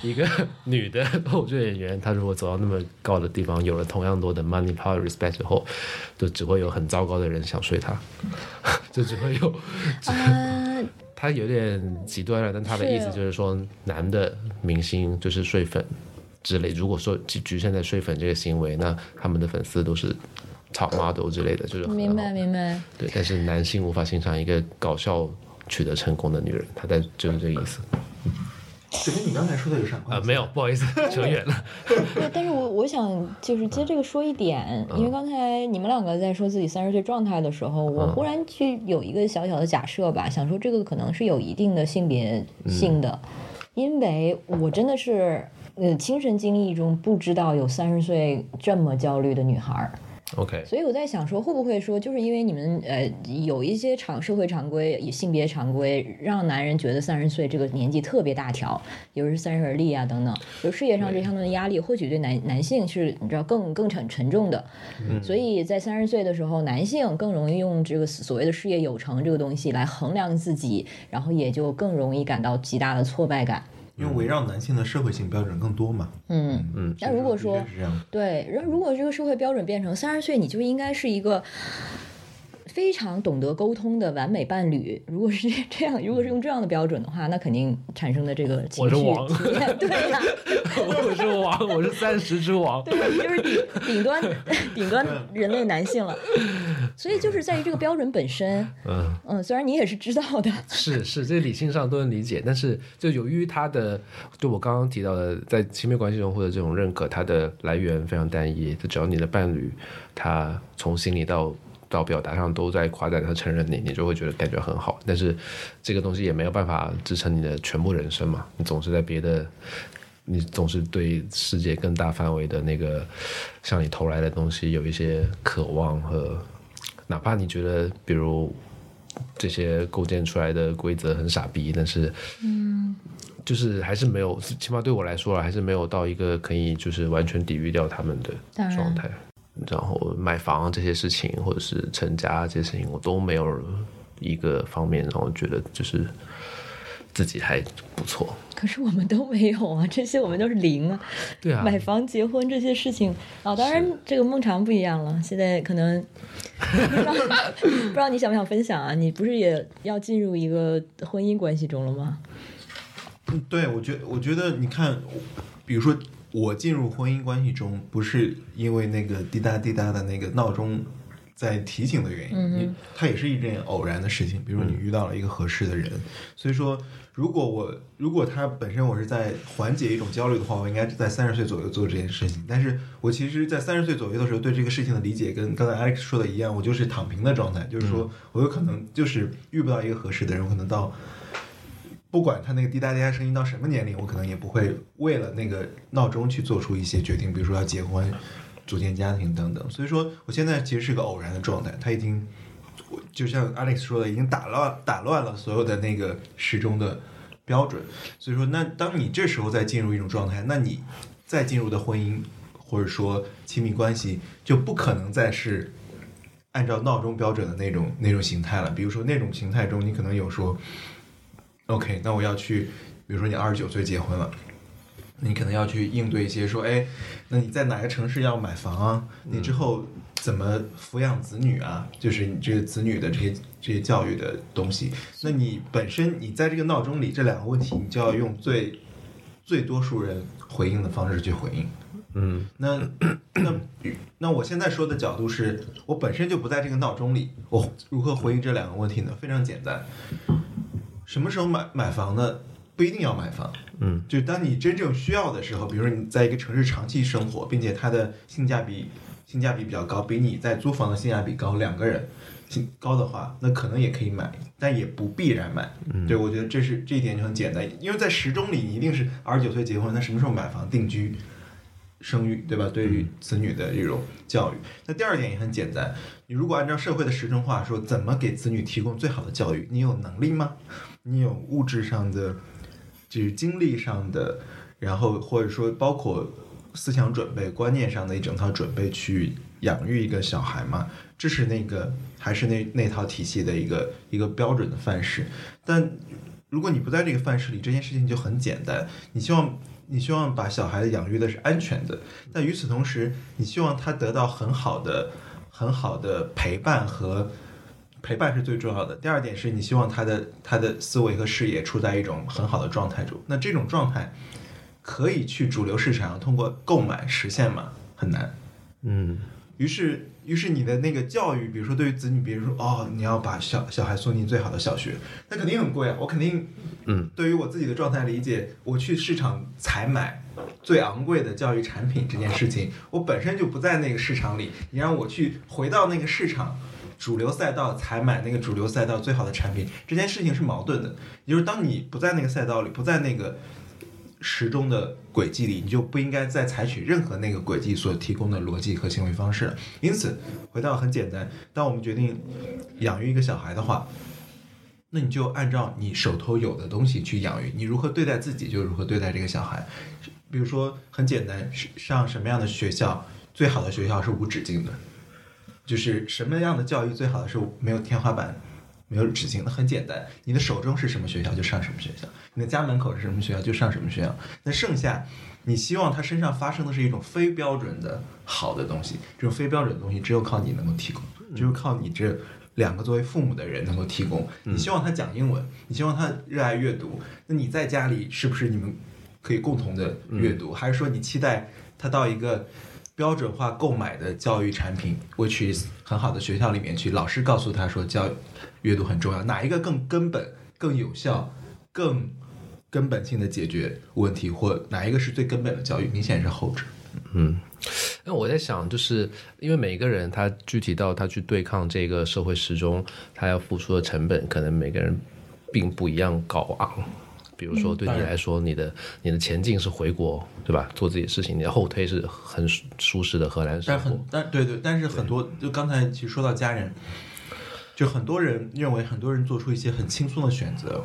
一个女的脱口秀演员，她如果走到那么高的地方，有了同样多的 money, power, respect 之后，就只会有很糟糕的人想睡她，[LAUGHS] 就只会有。他有点极端了，但他的意思就是说，男的明星就是睡粉。之类，如果说局局限在睡粉这个行为，那他们的粉丝都是 top model 之类的，就是明白明白。对，但是男性无法欣赏一个搞笑取得成功的女人，他在就是这个意思。这跟你刚才说的有啥关系啊？没有，不好意思，扯远了。对，但是我我想就是接这个说一点，因为刚才你们两个在说自己三十岁状态的时候，我忽然去有一个小小的假设吧，想说这个可能是有一定的性别性的，因为我真的是。呃，亲身经历中不知道有三十岁这么焦虑的女孩儿。OK，所以我在想说，会不会说，就是因为你们呃有一些常社会常规、性别常规，让男人觉得三十岁这个年纪特别大条，比如是三十而立啊等等，就事业上这方面的压力，或许对男男性是你知道更更沉沉重的。嗯，所以在三十岁的时候，男性更容易用这个所谓的事业有成这个东西来衡量自己，然后也就更容易感到极大的挫败感。因为围绕男性的社会性标准更多嘛，嗯嗯，那如果说对，然后如果这个社会标准变成三十岁你就应该是一个非常懂得沟通的完美伴侣，如果是这样，如果是用这样的标准的话，那肯定产生的这个情绪我是王，[LAUGHS] 对呀，[LAUGHS] 我是王，我是三十之王，对，就是顶顶端顶端人类男性了。所以就是在于这个标准本身，嗯。嗯，虽然你也是知道的，是是，这理性上都能理解，但是就由于他的，就我刚刚提到的，在亲密关系中获得这种认可，它的来源非常单一，就只要你的伴侣他从心里到到表达上都在夸赞和承认你，你就会觉得感觉很好。但是这个东西也没有办法支撑你的全部人生嘛，你总是在别的，你总是对世界更大范围的那个向你投来的东西有一些渴望和。哪怕你觉得，比如这些构建出来的规则很傻逼，但是，嗯，就是还是没有，起码对我来说，还是没有到一个可以就是完全抵御掉他们的状态。然后买房这些事情，或者是成家这些事情，我都没有一个方面让我觉得就是。自己还不错，可是我们都没有啊，这些我们都是零啊。对啊，买房、结婚这些事情啊，当然这个孟尝不一样了。现在可能 [LAUGHS] 不知道不知道你想不想分享啊？你不是也要进入一个婚姻关系中了吗？嗯，对，我觉我觉得你看，比如说我进入婚姻关系中，不是因为那个滴答滴答的那个闹钟。在提醒的原因，它也是一件偶然的事情。比如你遇到了一个合适的人，所以说，如果我如果他本身我是在缓解一种焦虑的话，我应该在三十岁左右做这件事情。但是我其实，在三十岁左右的时候，对这个事情的理解跟刚才 Alex 说的一样，我就是躺平的状态，就是说我有可能就是遇不到一个合适的人，我可能到不管他那个滴答滴答声音到什么年龄，我可能也不会为了那个闹钟去做出一些决定，比如说要结婚。组建家庭等等，所以说我现在其实是个偶然的状态，他已经，就像 Alex 说的，已经打乱打乱了所有的那个时钟的标准。所以说，那当你这时候再进入一种状态，那你再进入的婚姻或者说亲密关系就不可能再是按照闹钟标准的那种那种形态了。比如说那种形态中，你可能有说，OK，那我要去，比如说你二十九岁结婚了。你可能要去应对一些说，哎，那你在哪个城市要买房啊？你之后怎么抚养子女啊？就是你这个子女的这些这些教育的东西。那你本身你在这个闹钟里这两个问题，你就要用最最多数人回应的方式去回应。嗯，那那 [CLEARS THROAT] 那我现在说的角度是我本身就不在这个闹钟里，我如何回应这两个问题呢？非常简单，什么时候买买房呢？不一定要买房，嗯，就当你真正需要的时候，比如说你在一个城市长期生活，并且它的性价比性价比比较高，比你在租房的性价比高，两个人性高的话，那可能也可以买，但也不必然买。嗯对，我觉得这是这一点就很简单，因为在时钟里，你一定是二十九岁结婚，那什么时候买房定居、生育，对吧？对于子女的这种教育，那第二点也很简单，你如果按照社会的时钟话说，怎么给子女提供最好的教育？你有能力吗？你有物质上的？就是精力上的，然后或者说包括思想准备、观念上的一整套准备去养育一个小孩嘛，这是那个还是那那套体系的一个一个标准的范式。但如果你不在这个范式里，这件事情就很简单。你希望你希望把小孩养育的是安全的，但与此同时，你希望他得到很好的很好的陪伴和。陪伴是最重要的。第二点是你希望他的他的思维和视野处在一种很好的状态中。那这种状态可以去主流市场上通过购买实现吗？很难。嗯。于是，于是你的那个教育，比如说对于子女，比如说哦，你要把小小孩送进最好的小学，那肯定很贵啊。我肯定，嗯，对于我自己的状态理解，我去市场采买最昂贵的教育产品这件事情，我本身就不在那个市场里。你让我去回到那个市场。主流赛道采买那个主流赛道最好的产品，这件事情是矛盾的。也就是当你不在那个赛道里，不在那个时钟的轨迹里，你就不应该再采取任何那个轨迹所提供的逻辑和行为方式了。因此，回到很简单，当我们决定养育一个小孩的话，那你就按照你手头有的东西去养育。你如何对待自己，就如何对待这个小孩。比如说，很简单，上什么样的学校，最好的学校是无止境的。就是什么样的教育最好的是没有天花板，没有止境。那很简单，你的手中是什么学校就上什么学校，你的家门口是什么学校就上什么学校。那剩下，你希望他身上发生的是一种非标准的好的东西，这种非标准的东西只有靠你能够提供，只有靠你这两个作为父母的人能够提供。你希望他讲英文，你希望他热爱阅读，那你在家里是不是你们可以共同的阅读？还是说你期待他到一个标准化购买的教育产品，which is 很好的学校里面去，老师告诉他说教阅读很重要，哪一个更根本、更有效、更根本性的解决问题，或哪一个是最根本的教育？明显是后者。嗯，那我在想，就是因为每一个人他具体到他去对抗这个社会时钟，他要付出的成本，可能每个人并不一样高昂。比如说，对你来说，你的你的前进是回国，对吧？做自己的事情，你的后推是很舒适的荷兰生活。但很但对对，但是很多就刚才其实说到家人，就很多人认为很多人做出一些很轻松的选择。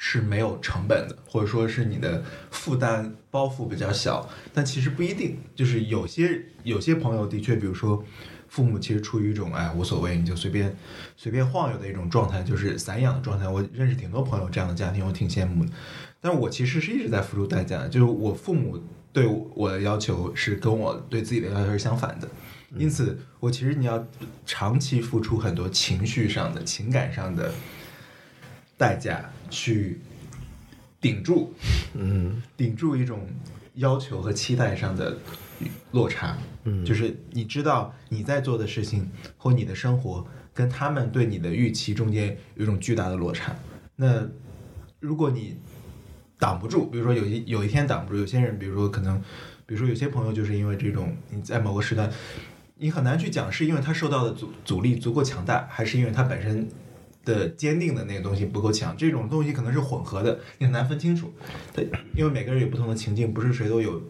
是没有成本的，或者说是你的负担包袱比较小，但其实不一定。就是有些有些朋友的确，比如说父母其实处于一种哎无所谓，你就随便随便晃悠的一种状态，就是散养的状态。我认识挺多朋友这样的家庭，我挺羡慕的。但我其实是一直在付出代价，就是我父母对我的要求是跟我对自己的要求是相反的，因此我其实你要长期付出很多情绪上的情感上的。代价去顶住，嗯，顶住一种要求和期待上的落差，就是你知道你在做的事情或你的生活跟他们对你的预期中间有一种巨大的落差。那如果你挡不住，比如说有一有一天挡不住，有些人，比如说可能，比如说有些朋友就是因为这种你在某个时段，你很难去讲是因为他受到的阻阻力足够强大，还是因为他本身。的坚定的那个东西不够强，这种东西可能是混合的，你很难分清楚。对，因为每个人有不同的情境，不是谁都有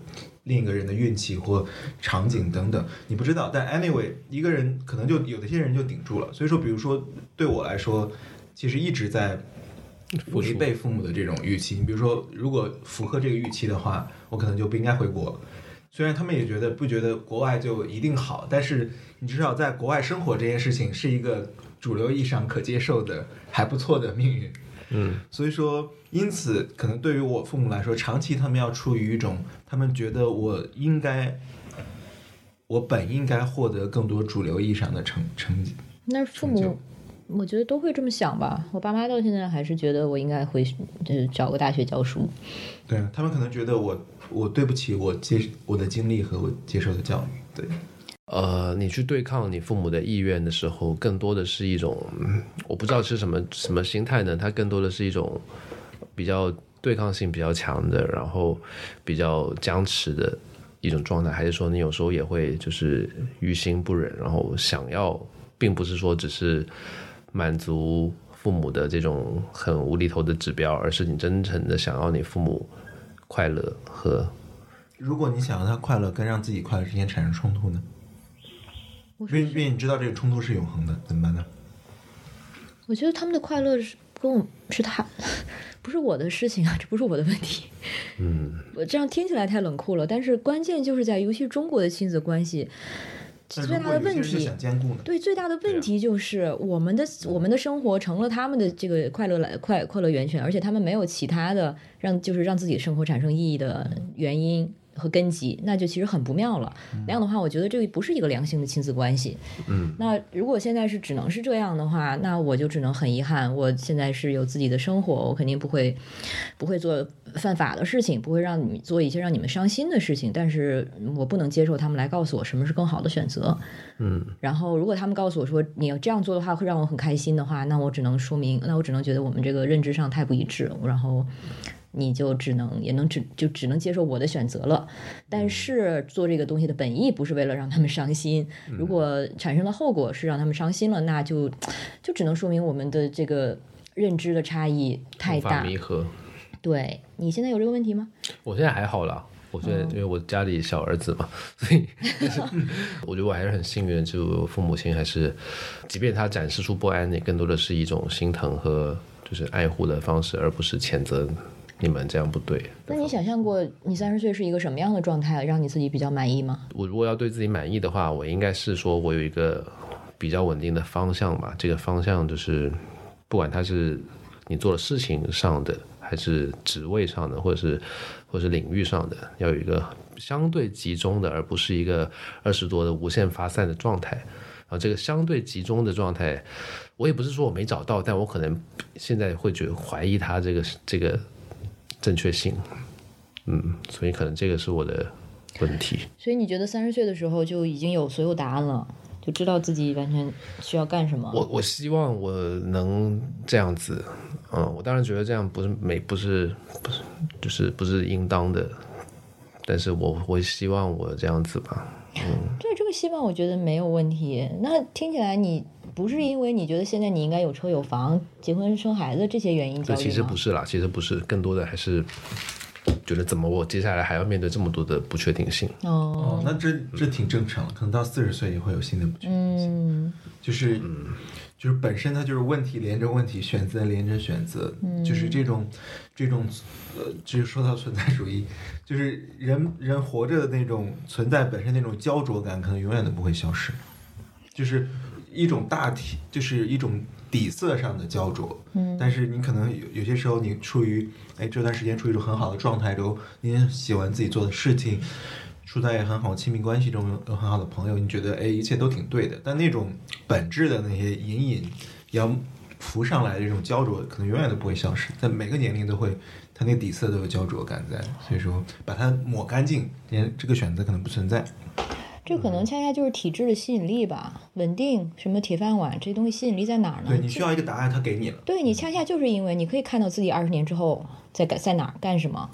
另一个人的运气或场景等等，你不知道。但 anyway，一个人可能就有的些人就顶住了。所以说，比如说对我来说，其实一直在违背父母的这种预期。你比如说，如果符合这个预期的话，我可能就不应该回国。虽然他们也觉得不觉得国外就一定好，但是你至少在国外生活这件事情是一个。主流意义上可接受的还不错的命运，嗯，所以说，因此可能对于我父母来说，长期他们要处于一种，他们觉得我应该，我本应该获得更多主流意义上的成成绩。那父母，我觉得都会这么想吧。我爸妈到现在还是觉得我应该回，就是找个大学教书。对他们可能觉得我，我对不起我接我的经历和我接受的教育，对。呃，你去对抗你父母的意愿的时候，更多的是一种，我不知道是什么什么心态呢？他更多的是一种比较对抗性比较强的，然后比较僵持的一种状态，还是说你有时候也会就是于心不忍，然后想要，并不是说只是满足父母的这种很无厘头的指标，而是你真诚的想要你父母快乐和。如果你想要他快乐，跟让自己快乐之间产生冲突呢？因为因为你知道这个冲突是永恒的，怎么办呢？我觉得他们的快乐是跟我是他，[LAUGHS] 不是我的事情啊，这不是我的问题。嗯，[LAUGHS] 我这样听起来太冷酷了，但是关键就是在，尤其中国的亲子关系，最大的问题，对最大的问题就是我们的我们的生活成了他们的这个快乐来快快乐源泉，而且他们没有其他的让就是让自己生活产生意义的原因。和根基，那就其实很不妙了。那样的话，我觉得这个不是一个良性的亲子关系。嗯，那如果现在是只能是这样的话，那我就只能很遗憾。我现在是有自己的生活，我肯定不会不会做犯法的事情，不会让你做一些让你们伤心的事情。但是我不能接受他们来告诉我什么是更好的选择。嗯，然后如果他们告诉我说你要这样做的话会让我很开心的话，那我只能说明，那我只能觉得我们这个认知上太不一致。然后。你就只能也能只就只能接受我的选择了，但是做这个东西的本意不是为了让他们伤心。[LAUGHS] 如果产生的后果是让他们伤心了，那就就只能说明我们的这个认知的差异太大。弥合。对你现在有这个问题吗？我现在还好了，我现在因为我家里小儿子嘛，所以 [LAUGHS] [LAUGHS] 我觉得我还是很幸运，就父母亲还是，即便他展示出不安，也更多的是一种心疼和就是爱护的方式，而不是谴责。你们这样不对。那你想象过你三十岁是一个什么样的状态，让你自己比较满意吗？我如果要对自己满意的话，我应该是说我有一个比较稳定的方向吧。这个方向就是，不管它是你做的事情上的，还是职位上的，或者是或者是领域上的，要有一个相对集中的，而不是一个二十多的无限发散的状态。然后这个相对集中的状态，我也不是说我没找到，但我可能现在会觉得怀疑他这个这个正确性，嗯，所以可能这个是我的问题。所以你觉得三十岁的时候就已经有所有答案了？就知道自己完全需要干什么。我我希望我能这样子，嗯，我当然觉得这样不是没，不是不是，就是不是应当的，但是我我希望我这样子吧，嗯。对这个希望，我觉得没有问题。那听起来你不是因为你觉得现在你应该有车有房、结婚生孩子这些原因焦虑其实不是啦，其实不是，更多的还是。觉得怎么我接下来还要面对这么多的不确定性？哦，那这这挺正常，可能到四十岁也会有新的不确定性。就是，就是本身它就是问题连着问题，选择连着选择，就是这种这种呃，就是说到存在主义，就是人人活着的那种存在本身那种焦灼感，可能永远都不会消失，就是一种大体，就是一种。底色上的焦灼，嗯，但是你可能有有些时候，你处于哎这段时间处于一种很好的状态中，你喜欢自己做的事情，处在很好亲密关系中，有很好的朋友，你觉得哎一切都挺对的。但那种本质的那些隐隐要浮上来的这种焦灼，可能永远都不会消失，在每个年龄都会，它那个底色都有焦灼感在，所以说把它抹干净，连这个选择可能不存在。这可能恰恰就是体制的吸引力吧，稳定什么铁饭碗这些东西吸引力在哪儿呢？对你需要一个答案，他给你了。对你恰恰就是因为你可以看到自己二十年之后在干在哪儿干什么。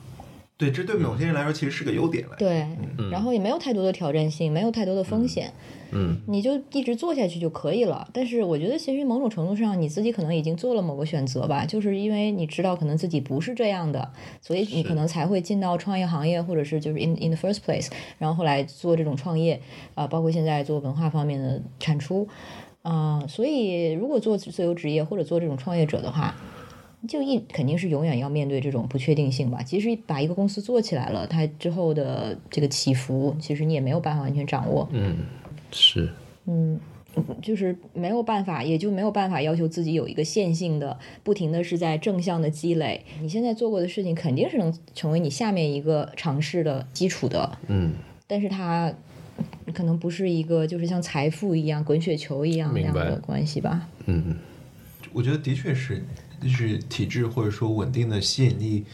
对，这对某些人来说其实是个优点了。对，然后也没有太多的挑战性，没有太多的风险。嗯，你就一直做下去就可以了。但是我觉得，其实某种程度上，你自己可能已经做了某个选择吧，就是因为你知道可能自己不是这样的，所以你可能才会进到创业行业，或者是就是 in in the first place，然后后来做这种创业啊，包括现在做文化方面的产出啊。所以，如果做自由职业或者做这种创业者的话，就一肯定是永远要面对这种不确定性吧。其实把一个公司做起来了，它之后的这个起伏，其实你也没有办法完全掌握。嗯，是。嗯，就是没有办法，也就没有办法要求自己有一个线性的，不停的是在正向的积累。你现在做过的事情，肯定是能成为你下面一个尝试的基础的。嗯，但是它可能不是一个，就是像财富一样滚雪球一样那样的关系吧。嗯，我觉得的确是。就是体制或者说稳定的吸引力，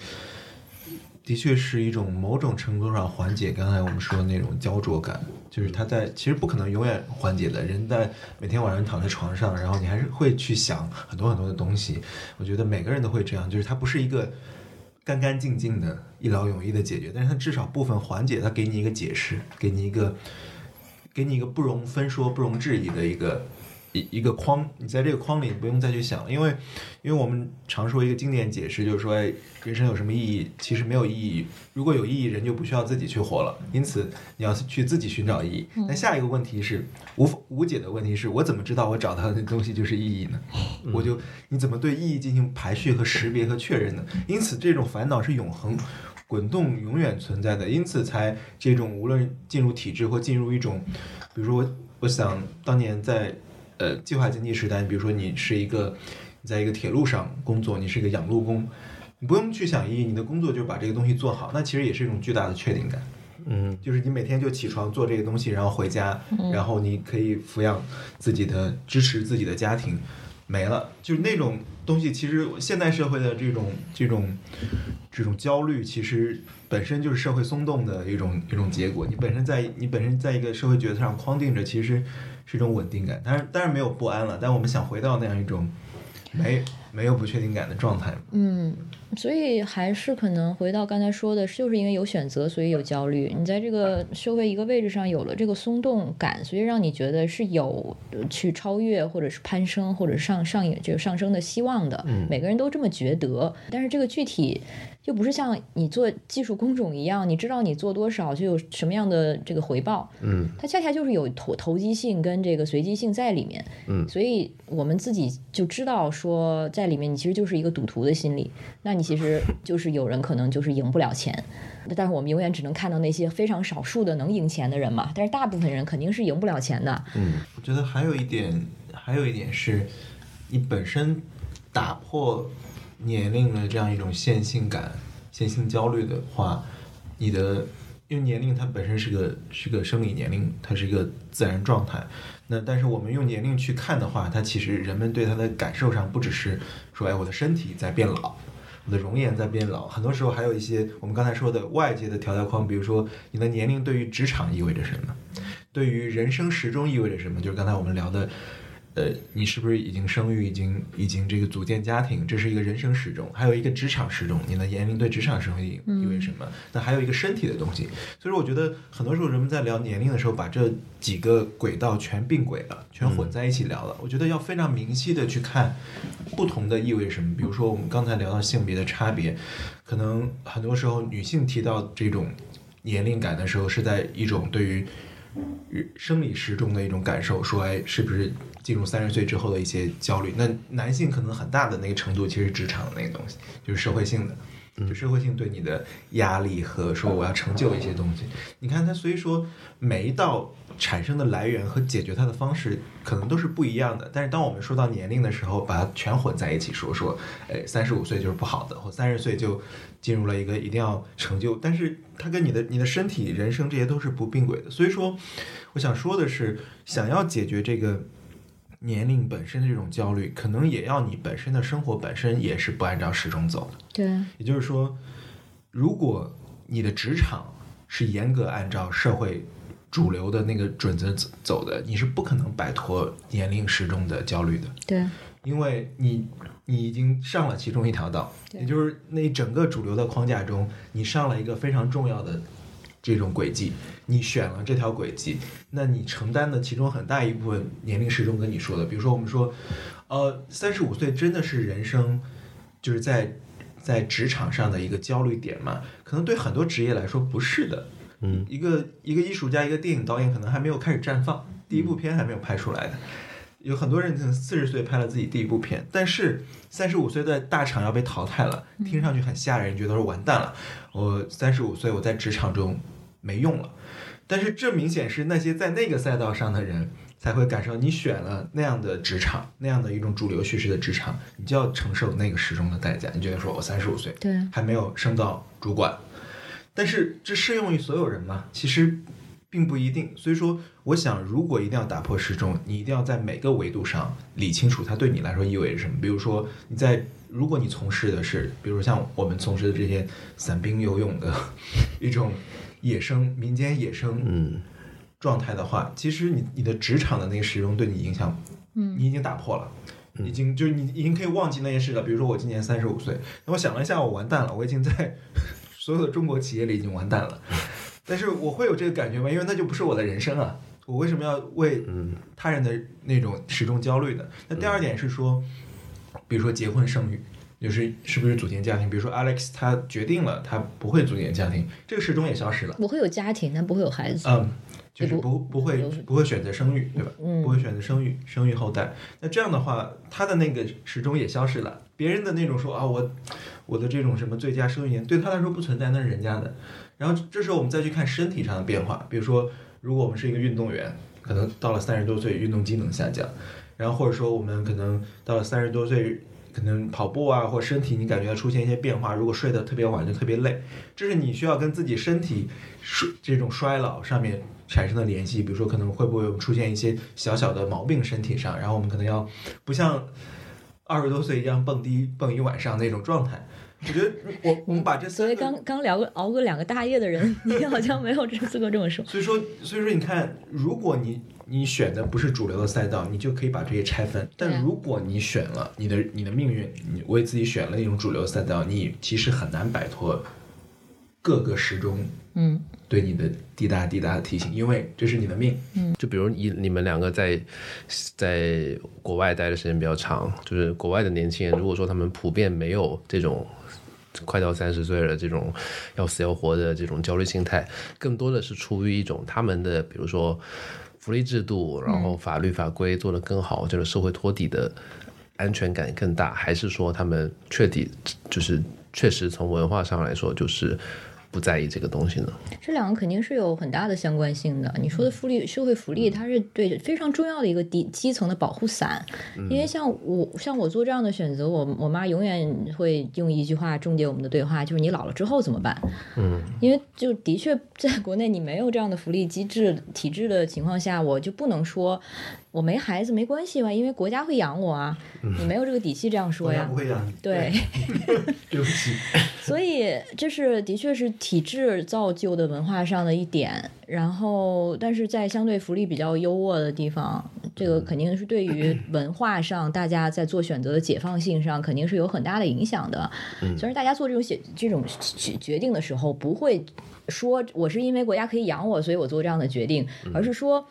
的确是一种某种程度上缓解刚才我们说的那种焦灼感。就是他在其实不可能永远缓解的。人在每天晚上躺在床上，然后你还是会去想很多很多的东西。我觉得每个人都会这样，就是它不是一个干干净净的一劳永逸的解决，但是它至少部分缓解，它给你一个解释，给你一个给你一个不容分说、不容置疑的一个。一一个框，你在这个框里不用再去想，因为，因为我们常说一个经典解释，就是说，哎，人生有什么意义？其实没有意义。如果有意义，人就不需要自己去活了。因此，你要去自己寻找意义。那下一个问题是无无解的问题是，我怎么知道我找到的东西就是意义呢？我就你怎么对意义进行排序和识别和确认呢？因此，这种烦恼是永恒、滚动、永远存在的。因此，才这种无论进入体制或进入一种，比如说，我我想当年在。呃，计划经济时代，比如说你是一个，你在一个铁路上工作，你是一个养路工，你不用去想意义，你的工作就是把这个东西做好，那其实也是一种巨大的确定感。嗯，就是你每天就起床做这个东西，然后回家，然后你可以抚养自己的、支持自己的家庭，没了，就是那种东西。其实现代社会的这种、这种、这种焦虑，其实本身就是社会松动的一种一种结果。你本身在你本身在一个社会角色上框定着，其实。是一种稳定感，但是但是没有不安了，但我们想回到那样一种没没有不确定感的状态。嗯，所以还是可能回到刚才说的，就是因为有选择，所以有焦虑。你在这个社会一个位置上有了这个松动感，所以让你觉得是有去超越，或者是攀升，或者上上就上升的希望的。嗯，每个人都这么觉得，但是这个具体。又不是像你做技术工种一样，你知道你做多少就有什么样的这个回报。嗯，它恰恰就是有投投机性跟这个随机性在里面。嗯，所以我们自己就知道说，在在里面你其实就是一个赌徒的心理。那你其实就是有人可能就是赢不了钱，但是我们永远只能看到那些非常少数的能赢钱的人嘛。但是大部分人肯定是赢不了钱的。嗯，我觉得还有一点，还有一点是，你本身打破。年龄的这样一种线性感、线性焦虑的话，你的因为年龄它本身是个是个生理年龄，它是一个自然状态。那但是我们用年龄去看的话，它其实人们对它的感受上不只是说，哎，我的身体在变老，我的容颜在变老，很多时候还有一些我们刚才说的外界的条条框，比如说你的年龄对于职场意味着什么，对于人生时钟意味着什么，就是刚才我们聊的。呃，你是不是已经生育，已经已经这个组建家庭，这是一个人生时钟，还有一个职场时钟，你的年龄对职场时钟意意味什么？那还有一个身体的东西。所以说，我觉得很多时候人们在聊年龄的时候，把这几个轨道全并轨了，全混在一起聊了。我觉得要非常明晰的去看不同的意味什么。比如说，我们刚才聊到性别的差别，可能很多时候女性提到这种年龄感的时候，是在一种对于。生理时钟的一种感受，说哎，是不是进入三十岁之后的一些焦虑？那男性可能很大的那个程度，其实职场的那个东西，就是社会性的，就社会性对你的压力和说我要成就一些东西。你看他，所以说每一道。产生的来源和解决它的方式可能都是不一样的，但是当我们说到年龄的时候，把它全混在一起说说，哎，三十五岁就是不好的，或三十岁就进入了一个一定要成就，但是它跟你的你的身体、人生这些都是不并轨的。所以说，我想说的是，想要解决这个年龄本身的这种焦虑，可能也要你本身的生活本身也是不按照时钟走的。对，也就是说，如果你的职场是严格按照社会。主流的那个准则走走的，你是不可能摆脱年龄时钟的焦虑的。对，因为你你已经上了其中一条道，也就是那整个主流的框架中，你上了一个非常重要的这种轨迹，你选了这条轨迹，那你承担的其中很大一部分年龄时钟跟你说的，比如说我们说，呃，三十五岁真的是人生就是在在职场上的一个焦虑点嘛？可能对很多职业来说不是的。嗯，一个一个艺术家，一个电影导演，可能还没有开始绽放，第一部片还没有拍出来的。有很多人可能四十岁拍了自己第一部片，但是三十五岁在大厂要被淘汰了，听上去很吓人，觉得说完蛋了，我三十五岁我在职场中没用了。但是这明显是那些在那个赛道上的人才会感受，你选了那样的职场，那样的一种主流叙事的职场，你就要承受那个时钟的代价。你觉得说我三十五岁，对，还没有升到主管。但是这适用于所有人吗？其实并不一定。所以说，我想，如果一定要打破时钟，你一定要在每个维度上理清楚它对你来说意味着什么。比如说，你在如果你从事的是，比如像我们从事的这些散兵游泳的 [LAUGHS] 一种野生民间野生嗯状态的话，其实你你的职场的那个时钟对你影响，嗯，你已经打破了，已经就是你已经可以忘记那些事了。比如说我今年三十五岁，那我想了一下，我完蛋了，我已经在。[LAUGHS] 所有的中国企业里已经完蛋了，[LAUGHS] 但是我会有这个感觉吗？因为那就不是我的人生啊！我为什么要为他人的那种时钟焦虑呢？那第二点是说，比如说结婚生育，就是是不是组建家庭？比如说 Alex 他决定了他不会组建家庭，这个时钟也消失了。我会有家庭，但不会有孩子。嗯，就是不不会不会选择生育，对吧？嗯，不会选择生育生育后代。那这样的话，他的那个时钟也消失了。别人的那种说啊我。我的这种什么最佳生育年对他来说不存在，那是人家的。然后这时候我们再去看身体上的变化，比如说，如果我们是一个运动员，可能到了三十多岁，运动机能下降，然后或者说我们可能到了三十多岁，可能跑步啊或身体你感觉到出现一些变化，如果睡得特别晚就特别累，这是你需要跟自己身体衰这种衰老上面产生的联系。比如说可能会不会出现一些小小的毛病身体上，然后我们可能要不像二十多岁一样蹦迪蹦一晚上那种状态。我觉得我我们把这所以刚刚聊过熬过两个大夜的人，你好像没有这资格这么说。所以说，所以说，你看，如果你你选的不是主流的赛道，你就可以把这些拆分；但如果你选了你的你的命运，你为自己选了一种主流赛道，你其实很难摆脱各个时钟嗯对你的滴答滴答的提醒，因为这是你的命。嗯，就比如你你们两个在在国外待的时间比较长，就是国外的年轻人，如果说他们普遍没有这种。快到三十岁了，这种要死要活的这种焦虑心态，更多的是出于一种他们的，比如说福利制度，然后法律法规做得更好，就是社会托底的安全感更大，还是说他们确底就是确实从文化上来说，就是不在意这个东西呢？这两个肯定是有很大的相关性的。你说的福利，社会福利，它是对非常重要的一个底基层的保护伞。因为像我，像我做这样的选择，我我妈永远会用一句话终结我们的对话，就是你老了之后怎么办？嗯，因为就的确在国内你没有这样的福利机制体制的情况下，我就不能说。我没孩子没关系吧，因为国家会养我啊。你没有这个底气这样说呀？不会养。对，[LAUGHS] 对不起。所以这是的确是体制造就的文化上的一点。然后，但是在相对福利比较优渥的地方，这个肯定是对于 [CLEARS THROAT] 文化上大家在做选择的解放性上肯定是有很大的影响的。虽然大家做这种选这种决定的时候，不会说我是因为国家可以养我，所以我做这样的决定，而是说。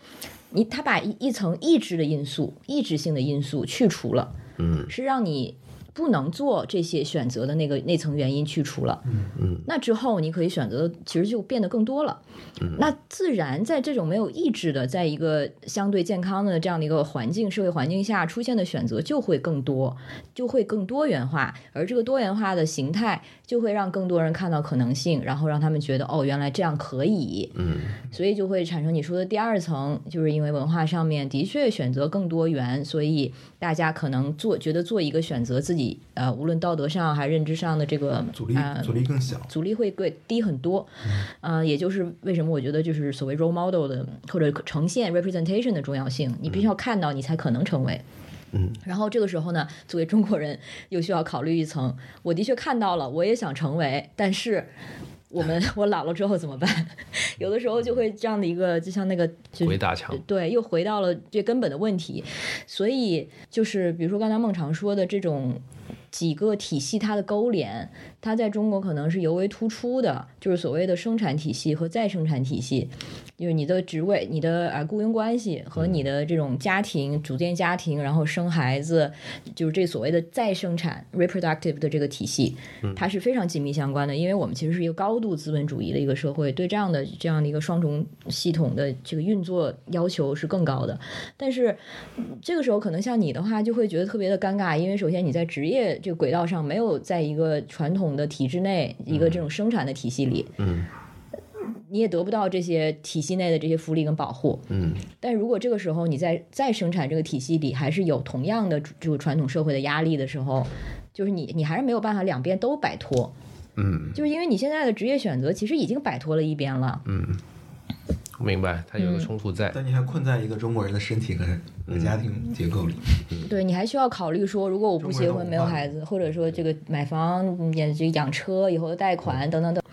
你他把一一层抑制的因素、抑制性的因素去除了，嗯，是让你。不能做这些选择的那个那层原因去除了，嗯嗯，那之后你可以选择的其实就变得更多了，嗯，那自然在这种没有意志的，在一个相对健康的这样的一个环境社会环境下出现的选择就会更多，就会更多元化，而这个多元化的形态就会让更多人看到可能性，然后让他们觉得哦，原来这样可以，嗯，所以就会产生你说的第二层，就是因为文化上面的确选择更多元，所以大家可能做觉得做一个选择自己。呃，无论道德上还认知上的这个阻力，阻力更小，阻力会更低很多。嗯，也就是为什么我觉得就是所谓 role model 的或者呈现 representation 的重要性，你必须要看到，你才可能成为。嗯，然后这个时候呢，作为中国人又需要考虑一层，我的确看到了，我也想成为，但是。我们 [LAUGHS] 我老了之后怎么办？[LAUGHS] 有的时候就会这样的一个，就像那个回大墙，对，又回到了最根本的问题。所以就是比如说刚才孟常说的这种。几个体系它的勾连，它在中国可能是尤为突出的，就是所谓的生产体系和再生产体系，就是你的职位、你的啊雇佣关系和你的这种家庭组建家庭，然后生孩子，就是这所谓的再生产 （reproductive） 的这个体系，它是非常紧密相关的。因为我们其实是一个高度资本主义的一个社会，对这样的这样的一个双重系统的这个运作要求是更高的。但是这个时候，可能像你的话，就会觉得特别的尴尬，因为首先你在职业。这个轨道上没有在一个传统的体制内，一个这种生产的体系里，嗯，你也得不到这些体系内的这些福利跟保护，嗯。但如果这个时候你在再生产这个体系里还是有同样的这个传统社会的压力的时候，就是你你还是没有办法两边都摆脱，嗯，就是因为你现在的职业选择其实已经摆脱了一边了，嗯。明白，它有个冲突在，但你还困在一个中国人的身体和和家庭结构里。对你还需要考虑说，如果我不结婚没有孩子，或者说这个买房、也这养车以后的贷款等等等。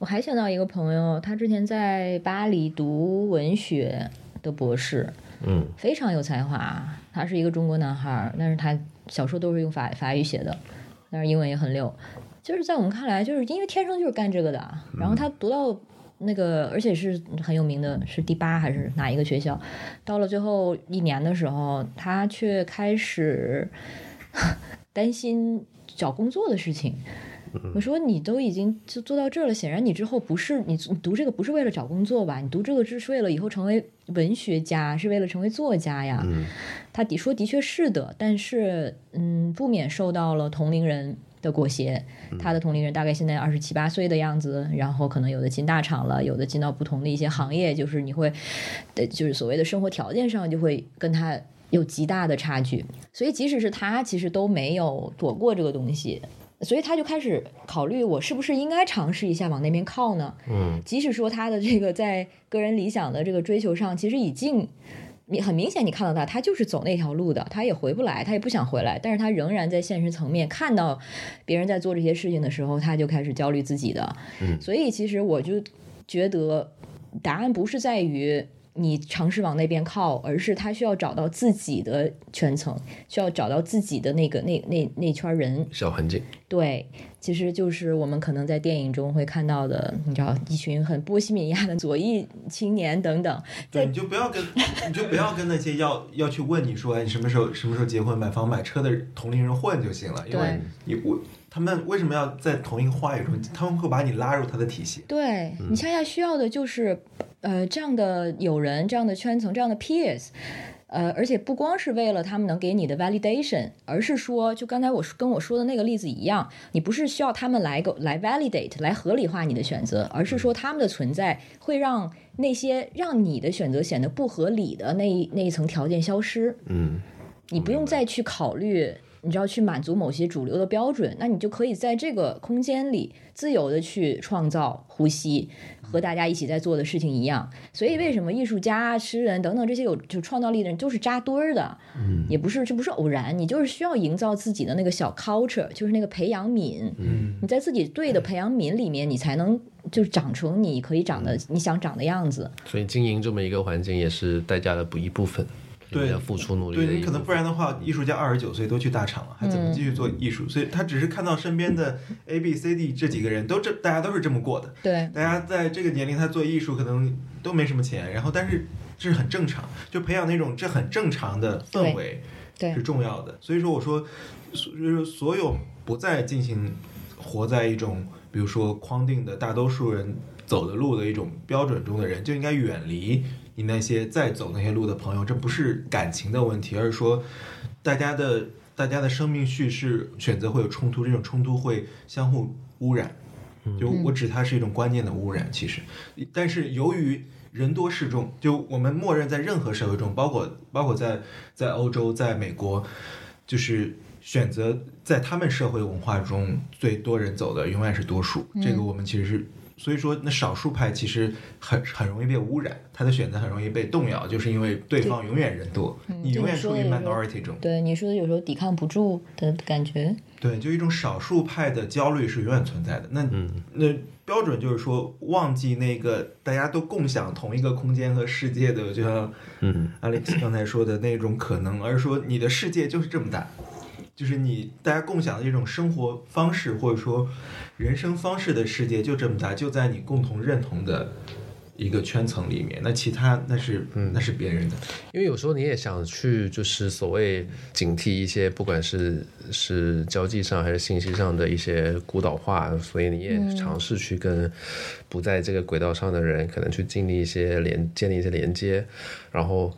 我还想到一个朋友，他之前在巴黎读文学的博士，嗯，非常有才华。他是一个中国男孩，但是他小说都是用法法语写的，但是英文也很溜。就是在我们看来，就是因为天生就是干这个的。然后他读到。那个，而且是很有名的，是第八还是哪一个学校？到了最后一年的时候，他却开始 [LAUGHS] 担心找工作的事情。我说：“你都已经就做到这儿了，显然你之后不是你读这个不是为了找工作吧？你读这个是为了以后成为文学家，是为了成为作家呀？”他的说的确是的，但是嗯，不免受到了同龄人。的裹挟，他的同龄人大概现在二十七八岁的样子，然后可能有的进大厂了，有的进到不同的一些行业，就是你会，呃，就是所谓的生活条件上就会跟他有极大的差距。所以即使是他，其实都没有躲过这个东西，所以他就开始考虑，我是不是应该尝试一下往那边靠呢？嗯，即使说他的这个在个人理想的这个追求上，其实已经。你很明显，你看到他，他就是走那条路的，他也回不来，他也不想回来，但是他仍然在现实层面看到别人在做这些事情的时候，他就开始焦虑自己的。嗯，所以其实我就觉得答案不是在于。你尝试往那边靠，而是他需要找到自己的圈层，需要找到自己的那个那那那圈人小环境。对，其实就是我们可能在电影中会看到的，你知道，一群很波西米亚的左翼青年等等。对，你就不要跟你就不要跟那些要要去问你说，哎，你什么时候什么时候结婚、买房、买车的同龄人混就行了，因为你我。他们为什么要在同一个话语中？他们会把你拉入他的体系。对你恰恰需要的就是，呃，这样的友人、这样的圈层、这样的 peers，呃，而且不光是为了他们能给你的 validation，而是说，就刚才我跟我说的那个例子一样，你不是需要他们来个来 validate 来合理化你的选择，而是说他们的存在会让那些让你的选择显得不合理的那一那一层条件消失。嗯，你不用再去考虑。你知道去满足某些主流的标准，那你就可以在这个空间里自由的去创造、呼吸，和大家一起在做的事情一样。所以，为什么艺术家、诗人等等这些有就创造力的人都是扎堆儿的？嗯，也不是，这不是偶然，你就是需要营造自己的那个小 culture，就是那个培养皿。嗯，你在自己对的培养皿里面，你才能就是长成你可以长的你想长的样子。所以，经营这么一个环境也是代价的不一部分。对，要付出努力。对你可能不然的话，艺术家二十九岁都去大厂了，还怎么继续做艺术？所以他只是看到身边的 [LAUGHS] A、B、C、D 这几个人都这，大家都是这么过的。对，大家在这个年龄他做艺术可能都没什么钱，然后但是这是很正常，就培养那种这很正常的氛围，对，是重要的。所以说我说，所以说所有不再进行活在一种比如说框定的大多数人走的路的一种标准中的人，就应该远离。你那些在走那些路的朋友，这不是感情的问题，而是说，大家的大家的生命叙事选择会有冲突，这种冲突会相互污染。就我指它是一种观念的污染，其实，但是由于人多势众，就我们默认在任何社会中，包括包括在在欧洲、在美国，就是选择在他们社会文化中最多人走的永远是多数。这个我们其实是。所以说，那少数派其实很很容易被污染，他的选择很容易被动摇，就是因为对方永远人多，你永远处于 minority 中。对你说的有时候抵抗不住的感觉。对，就一种少数派的焦虑是永远存在的。那那标准就是说，忘记那个大家都共享同一个空间和世界的，就像嗯，Alex 刚才说的那种可能，而是说你的世界就是这么大。就是你大家共享的一种生活方式，或者说人生方式的世界就这么大，就在你共同认同的一个圈层里面。那其他那是嗯那是别人的。因为有时候你也想去，就是所谓警惕一些，不管是是交际上还是信息上的一些孤岛化，所以你也尝试去跟不在这个轨道上的人，可能去建立一些连建立一些连接，然后。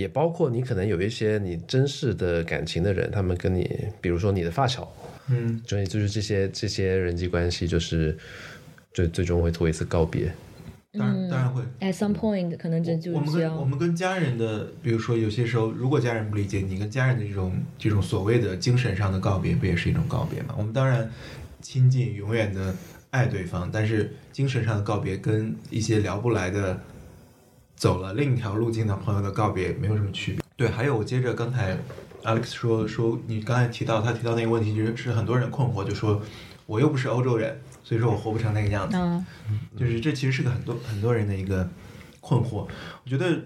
也包括你可能有一些你真实的感情的人，他们跟你，比如说你的发小，嗯，所以就是这些这些人际关系，就是最最终会做一次告别。当然当然会。At some point，可能这就我们跟我们跟家人的，比如说有些时候，如果家人不理解你跟家人的这种这种所谓的精神上的告别，不也是一种告别吗？我们当然亲近，永远的爱对方，但是精神上的告别跟一些聊不来的。走了另一条路径的朋友的告别没有什么区别。对，还有我接着刚才 Alex 说说，你刚才提到他提到那个问题，就是是很多人困惑，就说我又不是欧洲人，所以说我活不成那个样子。嗯，就是这其实是个很多很多人的一个困惑。我觉得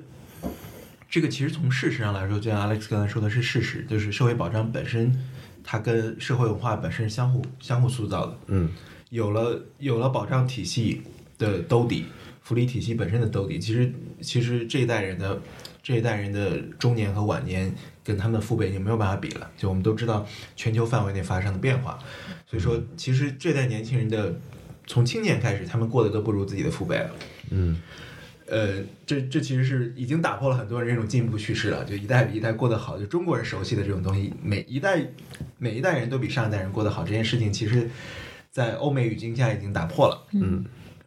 这个其实从事实上来说，就像 Alex 刚才说的是事实，就是社会保障本身它跟社会文化本身相互相互塑造的。嗯，有了有了保障体系的兜底。福利体系本身的兜底，其实其实这一代人的这一代人的中年和晚年跟他们的父辈已经没有办法比了。就我们都知道全球范围内发生的变化，所以说其实这代年轻人的从青年开始，他们过得都不如自己的父辈了。嗯，呃，这这其实是已经打破了很多人这种进步趋势了。就一代比一代过得好，就中国人熟悉的这种东西，每一代每一代人都比上一代人过得好，这件事情其实，在欧美语境下已经打破了。嗯。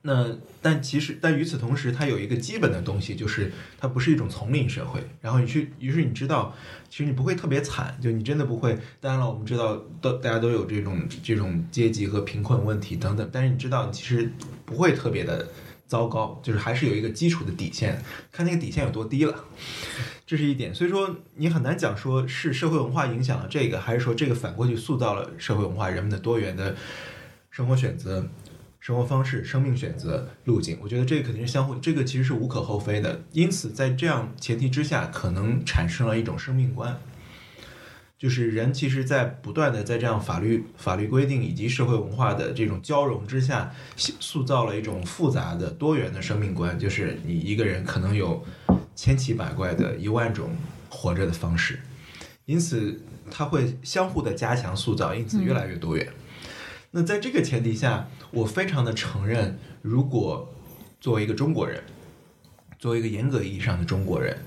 那但其实，但与此同时，它有一个基本的东西，就是它不是一种丛林社会。然后你去，于是你知道，其实你不会特别惨，就你真的不会。当然了，我们知道，都大家都有这种这种阶级和贫困问题等等。但是你知道，其实不会特别的糟糕，就是还是有一个基础的底线，看那个底线有多低了，这是一点。所以说，你很难讲说是社会文化影响了这个，还是说这个反过去塑造了社会文化，人们的多元的生活选择。生活方式、生命选择路径，我觉得这个肯定是相互，这个其实是无可厚非的。因此，在这样前提之下，可能产生了一种生命观，就是人其实，在不断的在这样法律、法律规定以及社会文化的这种交融之下，塑造了一种复杂的、多元的生命观。就是你一个人可能有千奇百怪的一万种活着的方式，因此它会相互的加强塑造，因此越来越多元。那在这个前提下，我非常的承认，如果作为一个中国人，作为一个严格意义上的中国人，